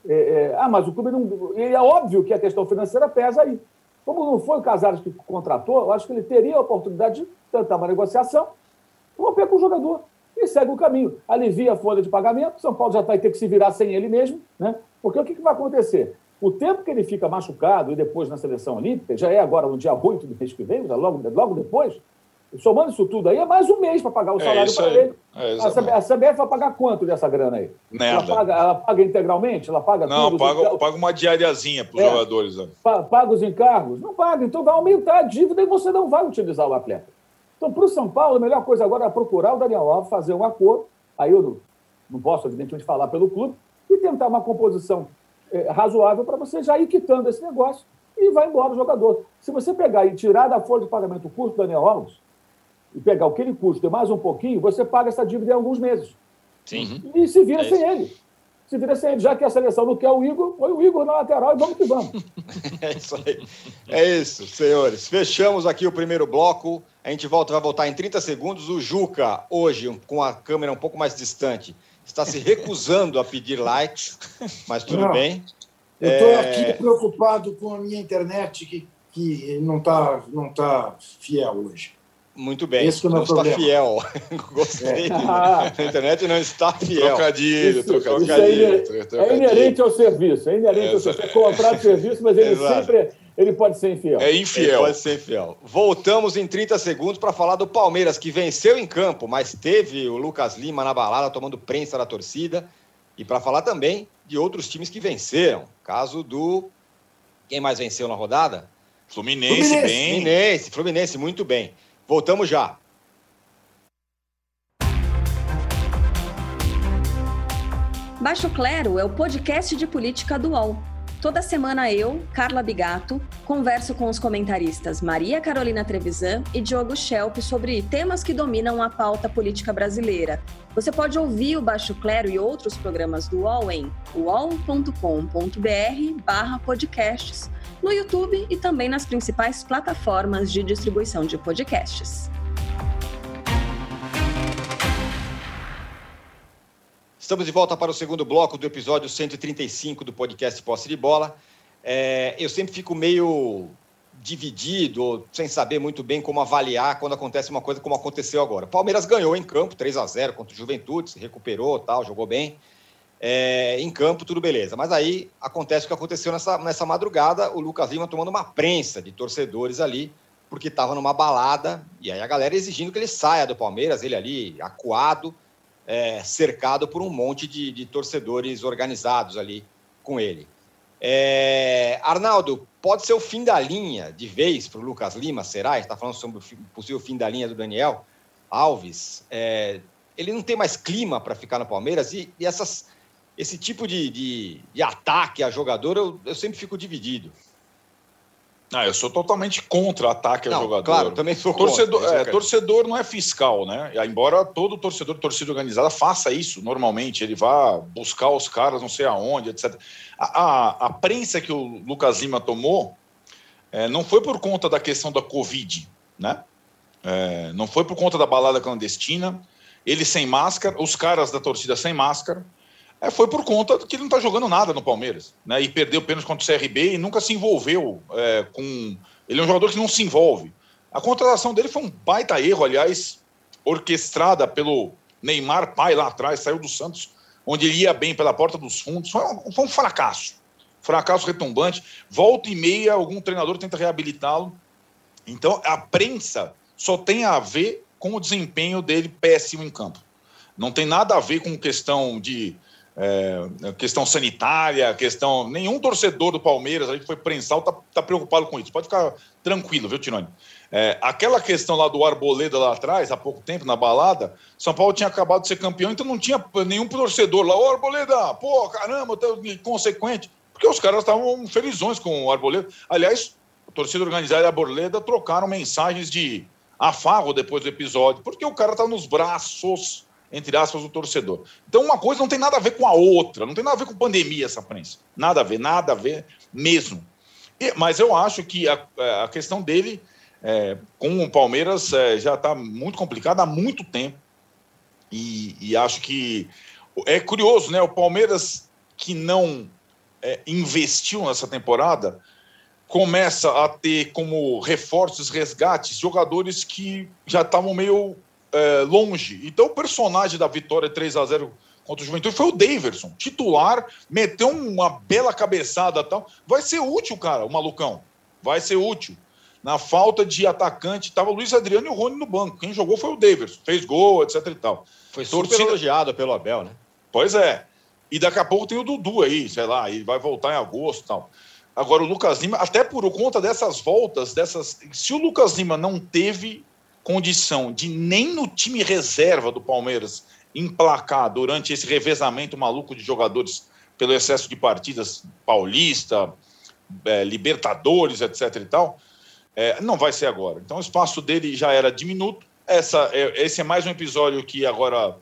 É, é, ah, mas o clube não. E é óbvio que a questão financeira pesa aí. Como não foi o Casares que contratou, eu acho que ele teria a oportunidade de tentar uma negociação, romper com o jogador e segue o caminho. Alivia a folha de pagamento, São Paulo já vai ter que se virar sem ele mesmo, né? Porque o que, que vai acontecer? O tempo que ele fica machucado e depois na seleção olímpica, já é agora no dia 8 do mês que vem, logo, logo depois, somando isso tudo aí, é mais um mês para pagar o é salário é para ele. É a, CBF, a CBF vai pagar quanto dessa grana aí? Ela paga, ela paga integralmente? Ela paga Não, tudo? paga, paga uma diariazinha para os é, jogadores. Né? Paga os encargos? Não paga. Então vai aumentar a dívida e você não vai utilizar o atleta. Então, para o São Paulo, a melhor coisa agora é procurar o Daniel Alves, fazer um acordo. Aí eu não, não posso, evidentemente, falar pelo clube, e tentar uma composição é, razoável para você já ir quitando esse negócio e vai embora o jogador. Se você pegar e tirar da folha de pagamento o custo do Daniel Alves, e pegar o que ele custa mais um pouquinho, você paga essa dívida em alguns meses. Sim. E se vira é sem ele. Se vira sem ele. Já que a seleção não quer o Igor, põe o Igor na lateral e vamos que vamos. é isso aí. É isso, senhores. Fechamos aqui o primeiro bloco. A gente volta, vai voltar em 30 segundos. O Juca, hoje, com a câmera um pouco mais distante, está se recusando a pedir likes, mas tudo não, bem. Eu estou é... aqui preocupado com a minha internet que, que não está não tá fiel hoje. Muito bem. Esse não, está fiel. Gostei. É. A internet não está fiel. Trocadilho, isso, trocadilho. Isso é, trocadilho. é inerente ao serviço. É inerente ao serviço. Comprar serviço, mas ele Exato. sempre ele pode ser infiel. É infiel. Ele pode ser infiel. Voltamos em 30 segundos para falar do Palmeiras, que venceu em campo, mas teve o Lucas Lima na balada tomando prensa da torcida. E para falar também de outros times que venceram. Caso do. Quem mais venceu na rodada? Fluminense, Fluminense bem. Fluminense, Fluminense, muito bem. Voltamos já. Baixo Clero é o podcast de política do UOL. Toda semana eu, Carla Bigato, converso com os comentaristas Maria Carolina Trevisan e Diogo Schelp sobre temas que dominam a pauta política brasileira. Você pode ouvir o Baixo Clero e outros programas do UOL em uol.com.br barra podcasts no YouTube e também nas principais plataformas de distribuição de podcasts. Estamos de volta para o segundo bloco do episódio 135 do podcast Posse de Bola. É, eu sempre fico meio dividido, sem saber muito bem como avaliar quando acontece uma coisa como aconteceu agora. Palmeiras ganhou em campo, 3 a 0 contra o Juventude, se recuperou, tal, jogou bem é, em campo, tudo beleza. Mas aí acontece o que aconteceu nessa, nessa madrugada, o Lucas Lima tomando uma prensa de torcedores ali, porque estava numa balada, e aí a galera exigindo que ele saia do Palmeiras, ele ali acuado, é, cercado por um monte de, de, torcedores organizados ali com ele. É, Arnaldo, pode ser o fim da linha de vez para o Lucas Lima, será? Está falando sobre o possível fim da linha do Daniel Alves. É, ele não tem mais clima para ficar no Palmeiras e, e essas esse tipo de, de, de ataque a jogador, eu, eu, sempre fico dividido. Ah, eu sou totalmente contra ataque não, a jogador. Claro, também sou torcedor, contra. É, torcedor não é fiscal, né? Embora todo torcedor, torcida organizada, faça isso normalmente, ele vá buscar os caras não sei aonde, etc. A, a, a prensa que o Lucas Lima tomou é, não foi por conta da questão da Covid, né? É, não foi por conta da balada clandestina, ele sem máscara, os caras da torcida sem máscara é, foi por conta que ele não está jogando nada no Palmeiras, né? E perdeu pênalti contra o CRB e nunca se envolveu é, com. Ele é um jogador que não se envolve. A contratação dele foi um baita erro, aliás, orquestrada pelo Neymar pai lá atrás, saiu do Santos, onde ele ia bem pela porta dos fundos. Foi um, foi um fracasso. Fracasso retumbante. Volta e meia, algum treinador tenta reabilitá-lo. Então, a prensa só tem a ver com o desempenho dele péssimo em campo. Não tem nada a ver com questão de é, questão sanitária, questão. Nenhum torcedor do Palmeiras, a gente foi prensal, está tá preocupado com isso. Pode ficar tranquilo, viu, Tironi? É, aquela questão lá do Arboleda lá atrás, há pouco tempo, na balada, São Paulo tinha acabado de ser campeão, então não tinha nenhum torcedor lá, ô Arboleda, pô, caramba, tá inconsequente. Porque os caras estavam felizões com o Arboleda. Aliás, a torcida organizada e a Arboleda trocaram mensagens de afago depois do episódio, porque o cara tá nos braços entre aspas, do torcedor. Então, uma coisa não tem nada a ver com a outra, não tem nada a ver com pandemia essa prensa. Nada a ver, nada a ver mesmo. E, mas eu acho que a, a questão dele é, com o Palmeiras é, já está muito complicada há muito tempo. E, e, acho que é curioso, né? O Palmeiras que não é, investiu nessa temporada começa a ter como reforços, resgates, jogadores que já estavam meio é, longe. Então, o personagem da vitória 3 a 0 contra o Juventude foi o Daverson, titular, meteu uma bela cabeçada tal. Vai ser útil, cara, o malucão. Vai ser útil. Na falta de atacante, estava o Luiz Adriano e o Rony no banco. Quem jogou foi o Daverson, fez gol, etc e tal. Foi super Torcida... elogiado pelo Abel, né? Pois é. E daqui a pouco tem o Dudu aí, sei lá, e vai voltar em agosto e tal. Agora, o Lucas Lima, até por conta dessas voltas, dessas. Se o Lucas Lima não teve condição de nem no time reserva do Palmeiras emplacar durante esse revezamento maluco de jogadores pelo excesso de partidas paulista, é, Libertadores, etc. e tal, é, não vai ser agora. Então, o espaço dele já era diminuto. Essa, é, esse é mais um episódio que agora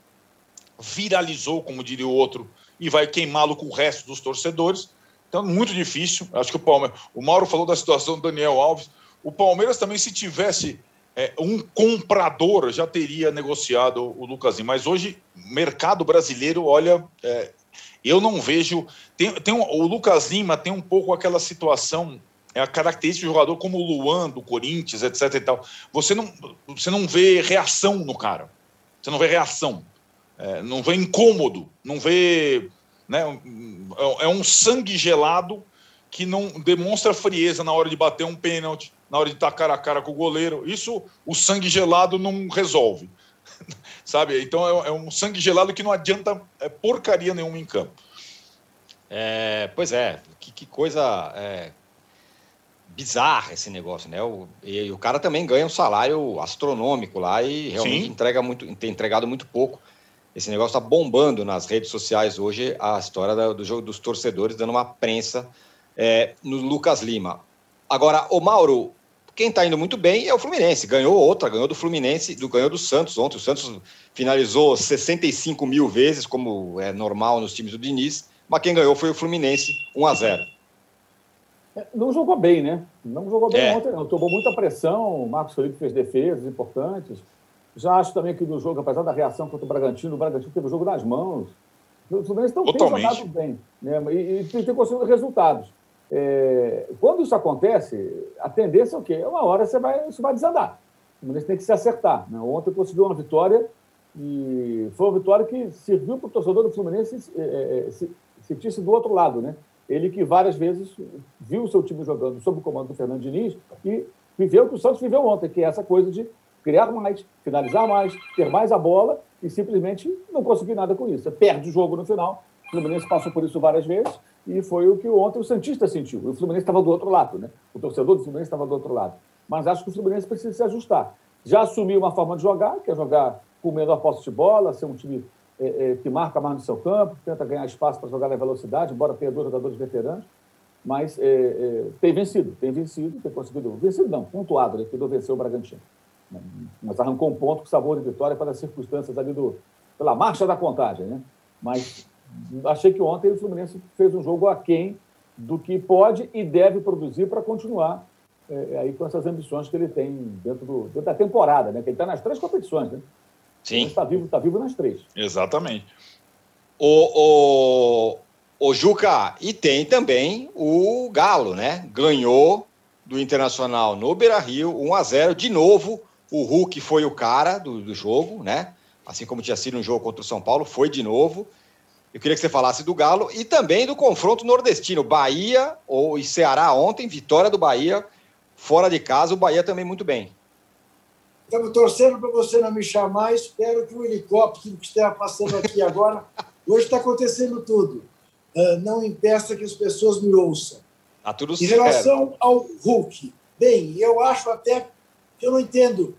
viralizou, como diria o outro, e vai queimá-lo com o resto dos torcedores. Então, muito difícil. Acho que o Palmeiras. O Mauro falou da situação do Daniel Alves. O Palmeiras também, se tivesse é, um comprador, já teria negociado o Lucas Lima. Mas hoje, mercado brasileiro, olha, é, eu não vejo. Tem, tem um, o Lucas Lima tem um pouco aquela situação. É a característica do jogador como o Luan, do Corinthians, etc. E tal. Você não, você não vê reação no cara. Você não vê reação. É, não vê incômodo. Não vê né? É, é um sangue gelado que não demonstra frieza na hora de bater um pênalti, na hora de estar cara a cara com o goleiro. Isso o sangue gelado não resolve. Sabe? Então é, é, um sangue gelado que não adianta é, porcaria nenhuma em campo. É, pois é, que, que coisa é, bizarra esse negócio, né? O, e, e, o cara também ganha um salário astronômico lá e realmente Sim. entrega muito, tem entregado muito pouco. Esse negócio está bombando nas redes sociais hoje, a história do jogo dos torcedores dando uma prensa é, no Lucas Lima. Agora, o Mauro, quem está indo muito bem é o Fluminense. Ganhou outra, ganhou do Fluminense, do, ganhou do Santos ontem. O Santos finalizou 65 mil vezes, como é normal nos times do Diniz, mas quem ganhou foi o Fluminense, 1 a 0 é, não jogou bem, né? Não jogou bem é. ontem, não. Tomou muita pressão. O Marcos Felipe fez defesas importantes. Já acho também que no jogo, apesar da reação contra o Bragantino, o Bragantino teve o jogo nas mãos. O Fluminense não tem jogado bem né? e, e tem conseguido resultados. É, quando isso acontece, a tendência é o quê? Uma hora você vai, isso vai desandar. O Fluminense tem que se acertar. Né? Ontem conseguiu uma vitória e foi uma vitória que serviu para o torcedor do Fluminense é, é, se, sentir-se do outro lado. Né? Ele que várias vezes viu o seu time jogando sob o comando do Fernando Diniz e viveu o que o Santos viveu ontem, que é essa coisa de criar mais, finalizar mais, ter mais a bola e simplesmente não conseguir nada com isso. Você perde o jogo no final. O Fluminense passou por isso várias vezes e foi o que ontem o Santista sentiu. O Fluminense estava do outro lado, né? O torcedor do Fluminense estava do outro lado. Mas acho que o Fluminense precisa se ajustar. Já assumiu uma forma de jogar, que é jogar com menor posse de bola, ser um time é, é, que marca mais no seu campo, tenta ganhar espaço para jogar na velocidade, embora tenha dois jogadores veteranos, mas é, é tem vencido, tem vencido, tem conseguido, vencido não, pontuado, né, que venceu o Bragantino. Mas arrancou um ponto com sabor de vitória para as circunstâncias ali do, pela marcha da contagem, né? Mas achei que ontem o Fluminense fez um jogo aquém do que pode e deve produzir para continuar é, aí com essas ambições que ele tem dentro, do, dentro da temporada, né? Que ele está nas três competições, né? Sim. Está vivo, tá vivo nas três. Exatamente. O, o, o Juca, e tem também o Galo, né? Ganhou do Internacional no Beira Rio, 1 a 0 de novo o Hulk foi o cara do, do jogo, né? Assim como tinha sido um jogo contra o São Paulo, foi de novo. Eu queria que você falasse do Galo e também do confronto nordestino. Bahia ou e Ceará ontem, vitória do Bahia, fora de casa, o Bahia também muito bem. Estamos torcendo para você não me chamar. Espero que o helicóptero que esteja passando aqui agora, hoje está acontecendo tudo. Uh, não impeça que as pessoas me ouçam. Tá tudo em relação ao Hulk, bem, eu acho até que eu não entendo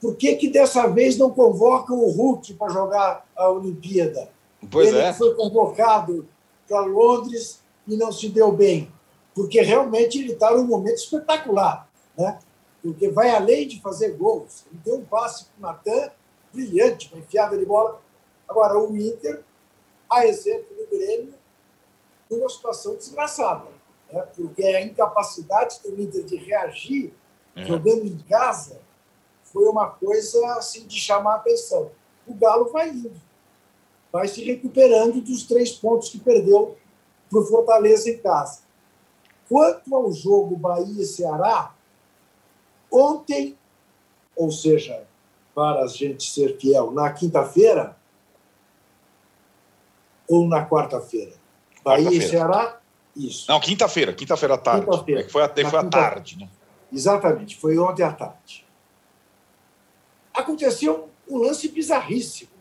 por que, que dessa vez não convocam o Hulk para jogar a Olimpíada? Pois Ele é. foi convocado para Londres e não se deu bem, porque realmente ele está num momento espetacular, né? porque vai além de fazer gols. Ele deu um passe para o Natan brilhante, uma enfiada de bola. Agora, o Inter, a exemplo do Grêmio, numa situação desgraçada, né? porque a incapacidade do Inter de reagir é. jogando em casa foi uma coisa assim de chamar a atenção. O Galo vai indo, vai se recuperando dos três pontos que perdeu para o Fortaleza em casa. Quanto ao jogo Bahia e Ceará, ontem, ou seja, para a gente ser fiel, na quinta-feira ou na quarta-feira? Bahia quarta e Ceará, isso. Não, quinta-feira, quinta-feira à tarde. Quinta é foi até foi à tarde, né? Exatamente, foi ontem à tarde. Aconteceu um lance bizarríssimo?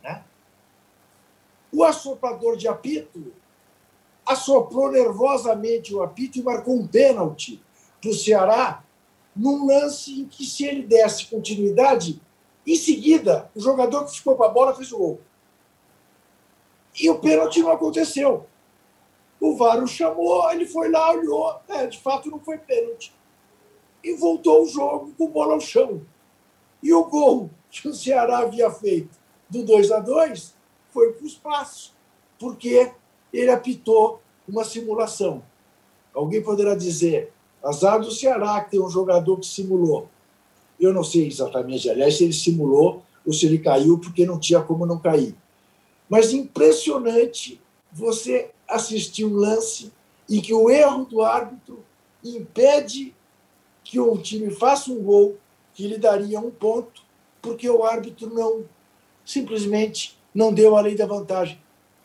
O assoprador de apito assoprou nervosamente o apito e marcou um pênalti para o Ceará num lance em que, se ele desse continuidade, em seguida, o jogador que ficou para a bola fez o gol. E o pênalti não aconteceu. O VAR o chamou, ele foi lá, olhou. É, de fato, não foi pênalti. E voltou o jogo com bola ao chão. E o gol que o Ceará havia feito do 2 a 2 foi para o espaço, porque ele apitou uma simulação. Alguém poderá dizer, azar do Ceará, que tem um jogador que simulou. Eu não sei exatamente, aliás, se ele simulou ou se ele caiu porque não tinha como não cair. Mas impressionante você assistir um lance em que o erro do árbitro impede que um time faça um gol que lhe daria um ponto, porque o árbitro não simplesmente não deu a lei da vantagem.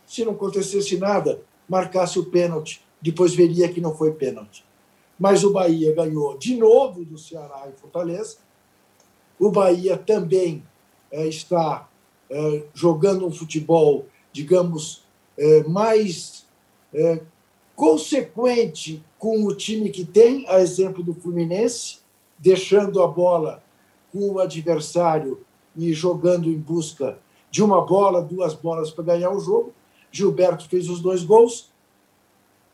Se não acontecesse nada, marcasse o pênalti, depois veria que não foi pênalti. Mas o Bahia ganhou de novo do Ceará e Fortaleza. O Bahia também é, está é, jogando um futebol, digamos, é, mais consequente com o time que tem, a exemplo do Fluminense, deixando a bola com o adversário e jogando em busca de uma bola, duas bolas para ganhar o jogo. Gilberto fez os dois gols.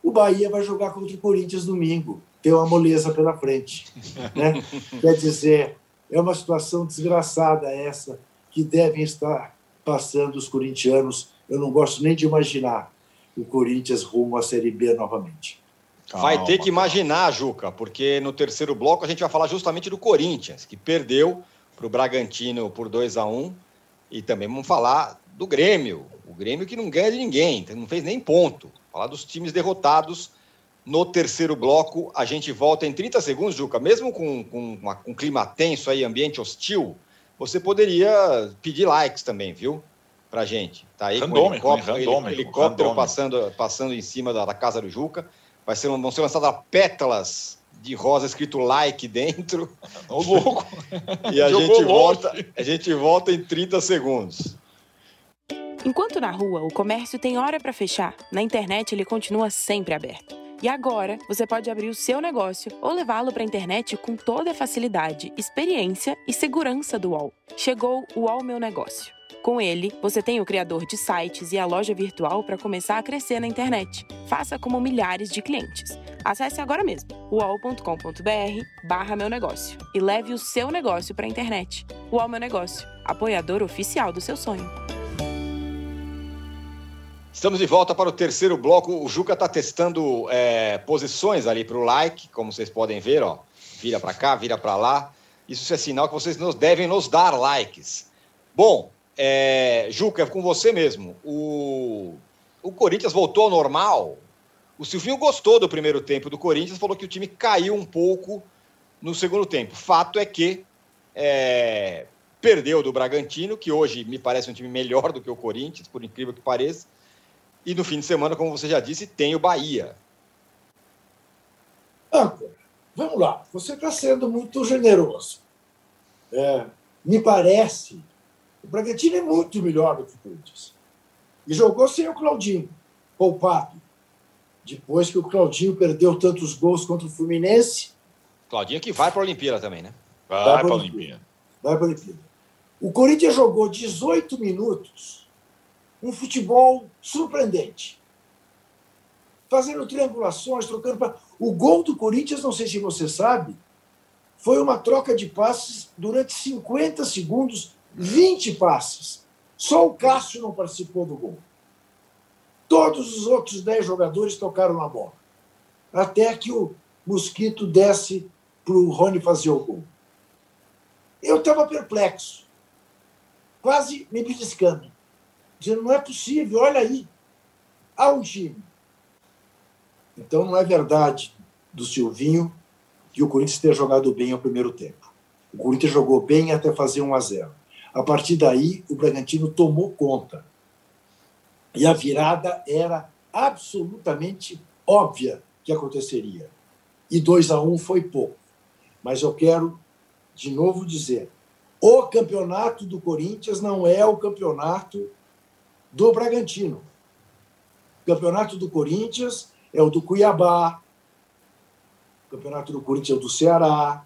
O Bahia vai jogar contra o Corinthians domingo. Tem uma moleza pela frente. Né? Quer dizer, é uma situação desgraçada essa que devem estar passando os corintianos. Eu não gosto nem de imaginar o Corinthians rumo à Série B novamente. Calma, vai ter que imaginar, Juca, porque no terceiro bloco a gente vai falar justamente do Corinthians, que perdeu para o Bragantino por 2 a 1 e também vamos falar do Grêmio. O Grêmio que não ganha de ninguém, não fez nem ponto. Falar dos times derrotados no terceiro bloco. A gente volta em 30 segundos, Juca. Mesmo com, com, uma, com um clima tenso aí, ambiente hostil, você poderia pedir likes também, viu? Pra gente. Tá aí randômico, com o helicóptero, helicóptero passando, passando em cima da, da casa do Juca. Vai ser, vão ser lançadas pétalas de rosa escrito like dentro. Ô louco! e a gente, volta, a gente volta em 30 segundos. Enquanto na rua o comércio tem hora para fechar, na internet ele continua sempre aberto. E agora você pode abrir o seu negócio ou levá-lo para a internet com toda a facilidade, experiência e segurança do UOL. Chegou o UOL Meu Negócio. Com ele, você tem o criador de sites e a loja virtual para começar a crescer na internet. Faça como milhares de clientes. Acesse agora mesmo uol.com.br barra meu negócio e leve o seu negócio para a internet. UOL Meu Negócio, apoiador oficial do seu sonho. Estamos de volta para o terceiro bloco. O Juca está testando é, posições ali para o like, como vocês podem ver, ó. Vira para cá, vira para lá. Isso é sinal que vocês nos devem nos dar likes. Bom, é, Juca, é com você mesmo. O, o Corinthians voltou ao normal. O Silvinho gostou do primeiro tempo do Corinthians, falou que o time caiu um pouco no segundo tempo. Fato é que é, perdeu do Bragantino, que hoje me parece um time melhor do que o Corinthians, por incrível que pareça. E no fim de semana, como você já disse, tem o Bahia. Âncora, vamos lá. Você está sendo muito generoso. É, me parece o Bragantino é muito melhor do que o Corinthians. E jogou sem o Claudinho, poupado. Depois que o Claudinho perdeu tantos gols contra o Fluminense. Claudinho que vai para a Olimpíada também, né? Vai, vai para a Olimpíada. Vai para a Olimpíada. O Corinthians jogou 18 minutos, um futebol surpreendente. Fazendo triangulações, trocando. Pra... O gol do Corinthians, não sei se você sabe, foi uma troca de passes durante 50 segundos 20 passes. Só o Cássio não participou do gol. Todos os outros 10 jogadores tocaram na bola. Até que o Mosquito desce para o Rony fazer o gol. Eu estava perplexo, quase me beliscando, dizendo: não é possível, olha aí, há um time. Então não é verdade, do Silvinho que o Corinthians ter jogado bem ao primeiro tempo. O Corinthians jogou bem até fazer 1 a 0. A partir daí, o Bragantino tomou conta. E a virada era absolutamente óbvia que aconteceria. E 2 a 1 foi pouco. Mas eu quero de novo dizer, o campeonato do Corinthians não é o campeonato do Bragantino. O campeonato do Corinthians é o do Cuiabá, o campeonato do Corinthians é o do Ceará,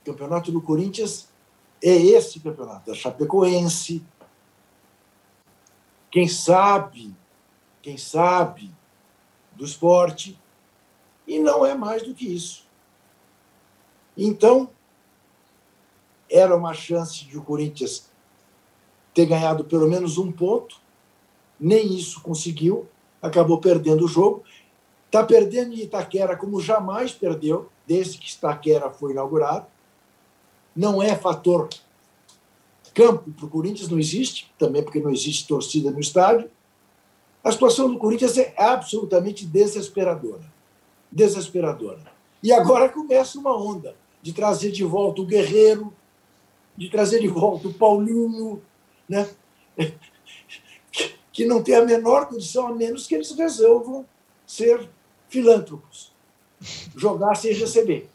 o campeonato do Corinthians é esse campeonato, é Chapecoense. Quem sabe, quem sabe do esporte, e não é mais do que isso. Então, era uma chance de o Corinthians ter ganhado pelo menos um ponto, nem isso conseguiu, acabou perdendo o jogo. Está perdendo em Itaquera como jamais perdeu, desde que Itaquera foi inaugurado. Não é fator campo para o Corinthians, não existe, também porque não existe torcida no estádio. A situação do Corinthians é absolutamente desesperadora. Desesperadora. E agora começa uma onda de trazer de volta o Guerreiro, de trazer de volta o Paulinho, né? que não tem a menor condição, a menos que eles resolvam ser filântropos, jogar sem receber.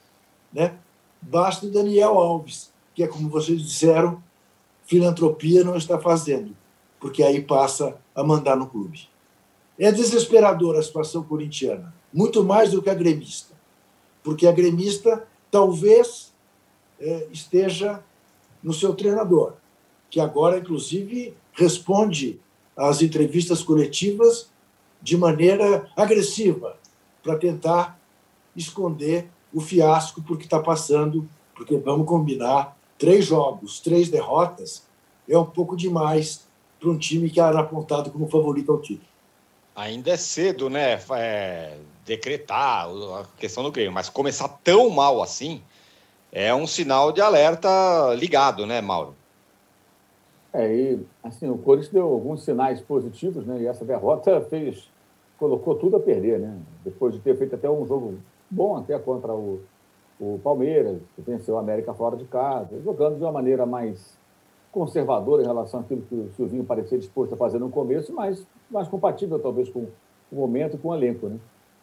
Né? Basta o Daniel Alves, que é como vocês disseram, filantropia não está fazendo, porque aí passa a mandar no clube. É desesperadora a situação corintiana, muito mais do que a gremista, porque a gremista talvez é, esteja no seu treinador, que agora, inclusive, responde às entrevistas coletivas de maneira agressiva, para tentar esconder o fiasco por que está passando, porque vamos combinar, três jogos, três derrotas, é um pouco demais para um time que era apontado como favorito ao título. Ainda é cedo, né? É, decretar a questão do Grêmio, mas começar tão mal assim é um sinal de alerta ligado, né, Mauro? É, e assim, o Corinthians deu alguns sinais positivos, né? E essa derrota fez, colocou tudo a perder, né? Depois de ter feito até um jogo bom até contra o, o Palmeiras, que venceu o América fora de casa, jogando de uma maneira mais conservadora em relação àquilo que o Silvinho parecia disposto a fazer no começo, mas mais compatível talvez com o momento e com o elenco, né?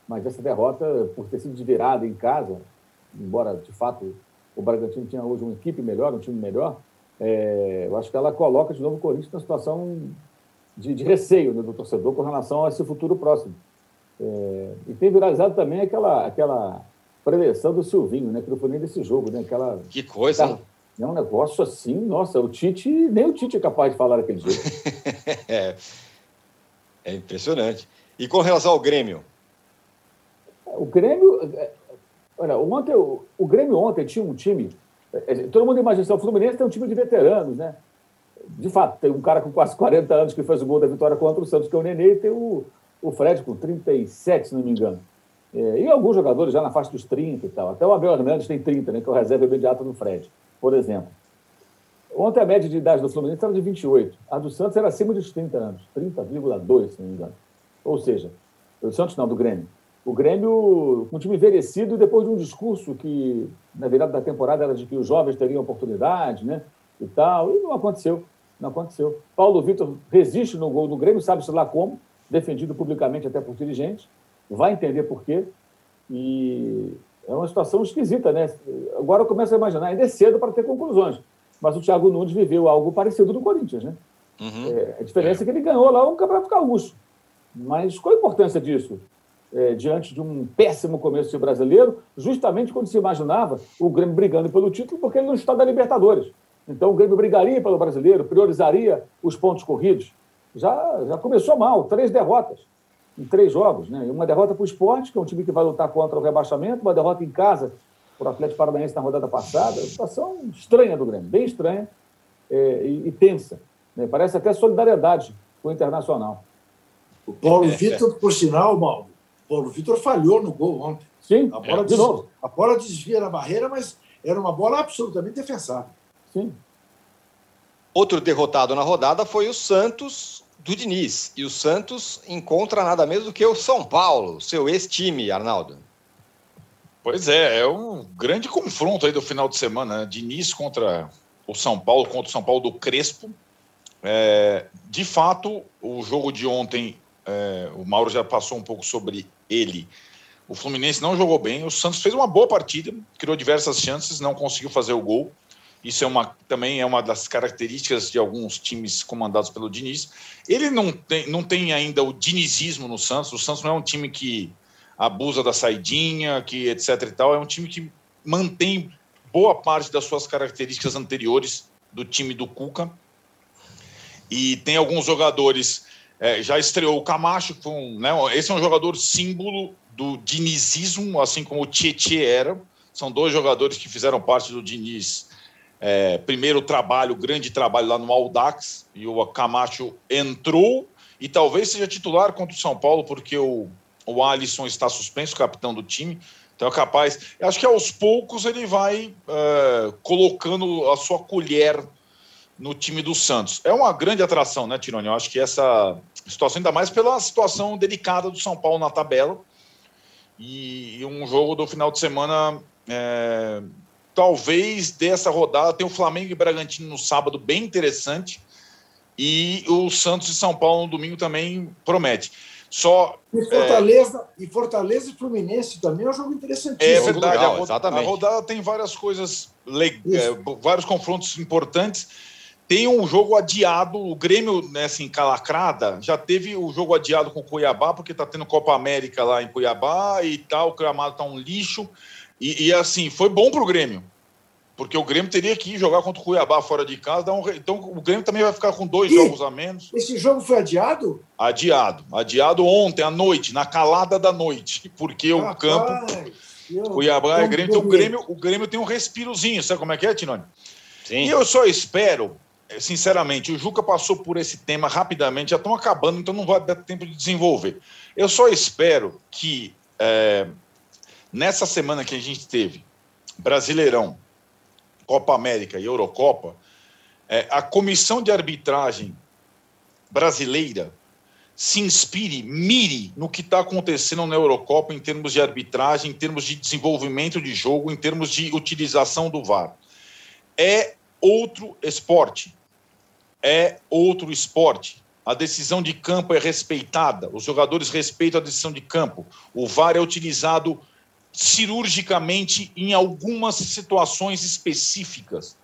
Mas essa derrota, por ter sido de virada em casa, embora de fato o Bragantino tinha hoje uma equipe melhor, um time melhor, é, eu acho que ela coloca de novo o Corinthians numa situação de, de receio né, do torcedor com relação a esse futuro próximo. É, e tem viralizado também aquela, aquela preleção do Silvinho, né, que não foi nem desse jogo. Né, aquela, que coisa, É um negócio assim, nossa, o Tite, nem o Tite é capaz de falar daquele jeito. é, é impressionante. E com relação ao Grêmio? O Grêmio, é, olha, ontem, o, Grêmio ontem tinha um time é, é, todo mundo imagina, o Fluminense tem um time de veteranos, né? De fato, tem um cara com quase 40 anos que fez o gol da vitória contra o Santos, que é o Nenê, e tem o, o Fred com 37, se não me engano. É, e alguns jogadores já na faixa dos 30 e tal. Até o Abel Hernandes tem 30, né? Que é o reserva imediato do Fred, por exemplo. Ontem a média de idade do Fluminense era de 28. A do Santos era acima dos 30 anos, 30,2, se não me engano. Ou seja, o Santos não, do Grêmio. O Grêmio, um time envelhecido, depois de um discurso que, na virada da temporada, era de que os jovens teriam oportunidade, né? E tal, e não aconteceu. Não aconteceu. Paulo Vitor resiste no gol do Grêmio, sabe-se lá como, defendido publicamente até por dirigentes, vai entender por quê. E é uma situação esquisita, né? Agora eu começo a imaginar, ainda é cedo para ter conclusões, mas o Thiago Nunes viveu algo parecido no Corinthians, né? Uhum. É, a diferença é. é que ele ganhou lá um campeonato gaúcho. Mas qual a importância disso? é, diante de um péssimo começo de brasileiro, justamente quando se imaginava o Grêmio brigando pelo título, porque ele não está da Libertadores. Então o Grêmio brigaria pelo brasileiro, priorizaria os pontos corridos. Já, já começou mal, três derrotas em três jogos. Né? Uma derrota para o esporte, que é um time que vai lutar contra o rebaixamento, uma derrota em casa para o Atlético Paranaense na rodada passada. Situação estranha do Grêmio, bem estranha é, e, e, tensa. Né? Parece até solidariedade com o Internacional. O Paulo Vitor, por sinal, Mauro, Paulo Vitor falhou no gol ontem. Sim, a bola, é, de novo. a bola desvia na barreira, mas era uma bola absolutamente defensável. Sim. Outro derrotado na rodada foi o Santos do Diniz. E o Santos encontra nada menos do que o São Paulo, seu ex-time, Arnaldo. Pois é, é um grande confronto aí do final de semana, né? Diniz contra o São Paulo, contra o São Paulo do Crespo. É, de fato, o jogo de ontem, é, o Mauro já passou um pouco sobre ele. O Fluminense não jogou bem, o Santos fez uma boa partida, criou diversas chances, não conseguiu fazer o gol. Isso é uma, também é uma das características de alguns times comandados pelo Diniz. Ele não tem, não tem ainda o dinizismo no Santos. O Santos não é um time que abusa da saidinha, que etc e tal. É um time que mantém boa parte das suas características anteriores do time do Cuca. E tem alguns jogadores. É, já estreou o Camacho, né, esse é um jogador símbolo do dinizismo, assim como o Tietê era. São dois jogadores que fizeram parte do Diniz. É, primeiro trabalho, grande trabalho lá no Aldax, e o Camacho entrou e talvez seja titular contra o São Paulo, porque o o Alisson está suspenso, capitão do time. Então é capaz. Eu acho que aos poucos ele vai é, colocando a sua colher no time do Santos. É uma grande atração, né, Tironi? Eu acho que essa situação, ainda mais pela situação delicada do São Paulo na tabela. E, um jogo do final de semana. É, talvez dessa rodada tem o Flamengo e Bragantino no sábado, bem interessante. E o Santos e São Paulo no domingo também promete. Só. E Fortaleza, é... e Fortaleza e Fluminense também é um jogo interessantíssimo. É verdade, legal, a, exatamente. a rodada tem várias coisas, é, vários confrontos importantes. Tem um jogo adiado, o Grêmio nessa né, encalacrada já teve o jogo adiado com o Cuiabá, porque está tendo Copa América lá em Cuiabá e tal, o gramado está um lixo. E, e assim, foi bom para o Grêmio porque o Grêmio teria que ir jogar contra o Cuiabá fora de casa. Um... Então o Grêmio também vai ficar com dois e jogos a menos. Esse jogo foi adiado? Adiado. Adiado ontem à noite, na calada da noite, porque Rapaz, o campo. Cuiabá é Grêmio. Então o Grêmio, o Grêmio tem um respirozinho. Sabe como é que é, Tinoni? Sim. E eu só espero, sinceramente, o Juca passou por esse tema rapidamente, já estão acabando, então não vai dar tempo de desenvolver. Eu só espero que é, nessa semana que a gente teve, Brasileirão, Copa América e Eurocopa, é, a comissão de arbitragem brasileira se inspire, mire no que está acontecendo na Eurocopa em termos de arbitragem, em termos de desenvolvimento de jogo, em termos de utilização do VAR. É outro esporte. É outro esporte. A decisão de campo é respeitada, os jogadores respeitam a decisão de campo. O VAR é utilizado cirurgicamente em algumas situações específicas.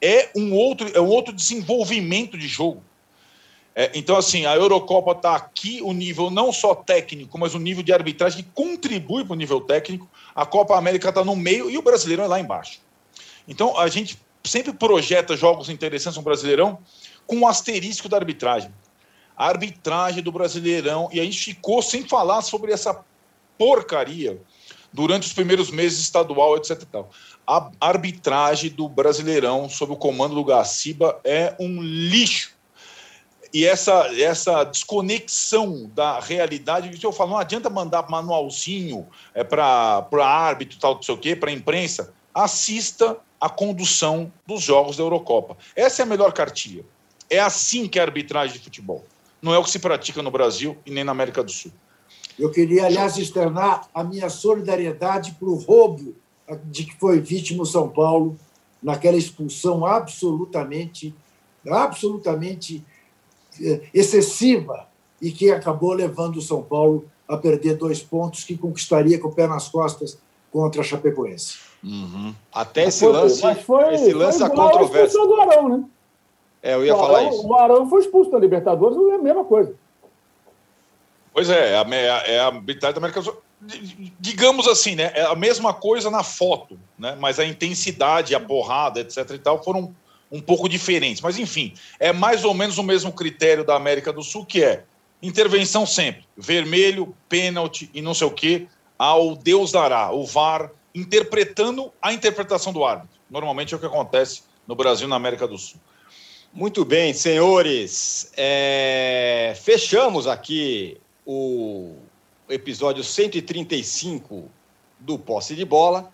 É um outro, é um outro desenvolvimento de jogo. É, então, assim, a Eurocopa está aqui, o nível não só técnico, mas o nível de arbitragem que contribui para o nível técnico. A Copa América está no meio e o Brasileirão é lá embaixo. Então, a gente sempre projeta jogos interessantes no Brasileirão com um asterisco da arbitragem. A arbitragem do Brasileirão, e a gente ficou sem falar sobre essa porcaria durante os primeiros meses estadual, etc. A arbitragem do Brasileirão sob o comando do Gaciba é um lixo. E essa, essa desconexão da realidade, eu falo, não adianta mandar manualzinho é, para árbitro, tal, não sei o quê, para a imprensa. Assista a condução dos jogos da Eurocopa. Essa é a melhor cartilha. É assim que é a arbitragem de futebol. Não é o que se pratica no Brasil e nem na América do Sul. Eu queria, aliás, externar a minha solidariedade para o roubo de que foi vítima o São Paulo naquela expulsão absolutamente, absolutamente eh, excessiva e que acabou levando o São Paulo a perder dois pontos que conquistaria com o pé nas costas contra a Chapecoense. Uhum. Até esse foi, lance, mas foi, esse lance foi a controvérsia. do Arão, né? É, eu ia o falar Arão, isso. O Arão foi expulso da Libertadores, é a mesma coisa. Pois é, é a, é a arbitragem da América do Sul. Digamos assim, né? É a mesma coisa na foto, né? Mas a intensidade, a porrada, etc. e tal, foram um pouco diferentes. Mas, enfim, é mais ou menos o mesmo critério da América do Sul, que é intervenção sempre. Vermelho, pênalti e não sei o quê, ao Deus dará, o VAR, interpretando a interpretação do árbitro. Normalmente é o que acontece no Brasil e na América do Sul. Muito bem, senhores. É... Fechamos aqui o episódio 135 do Posse de Bola.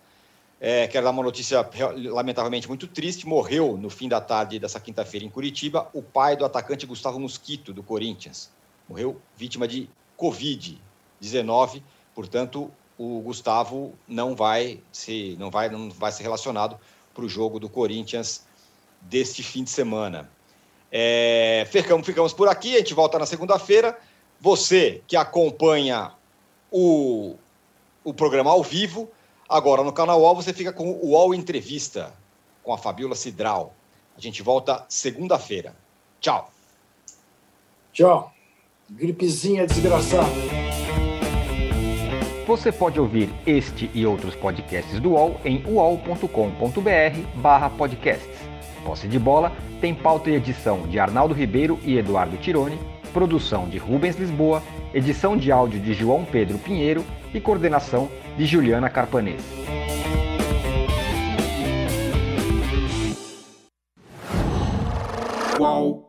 É, quero dar uma notícia lamentavelmente muito triste. Morreu no fim da tarde dessa quinta-feira em Curitiba o pai do atacante Gustavo Mosquito, do Corinthians. Morreu vítima de Covid-19. Portanto, o Gustavo não vai se não vai não vai ser relacionado para o jogo do Corinthians deste fim de semana. É, ficamos, ficamos por aqui, a gente volta na segunda-feira. Você que acompanha o, o programa ao vivo, agora no canal UOL você fica com o UOL Entrevista com a Fabiola Cidral. A gente volta segunda-feira. Tchau. Tchau. Gripezinha desgraçada. Você pode ouvir este e outros podcasts do UOL em uol.com.br barra podcasts. Posse de bola tem pauta e edição de Arnaldo Ribeiro e Eduardo Tironi, produção de Rubens Lisboa, edição de áudio de João Pedro Pinheiro e coordenação de Juliana Carpanês. Qual?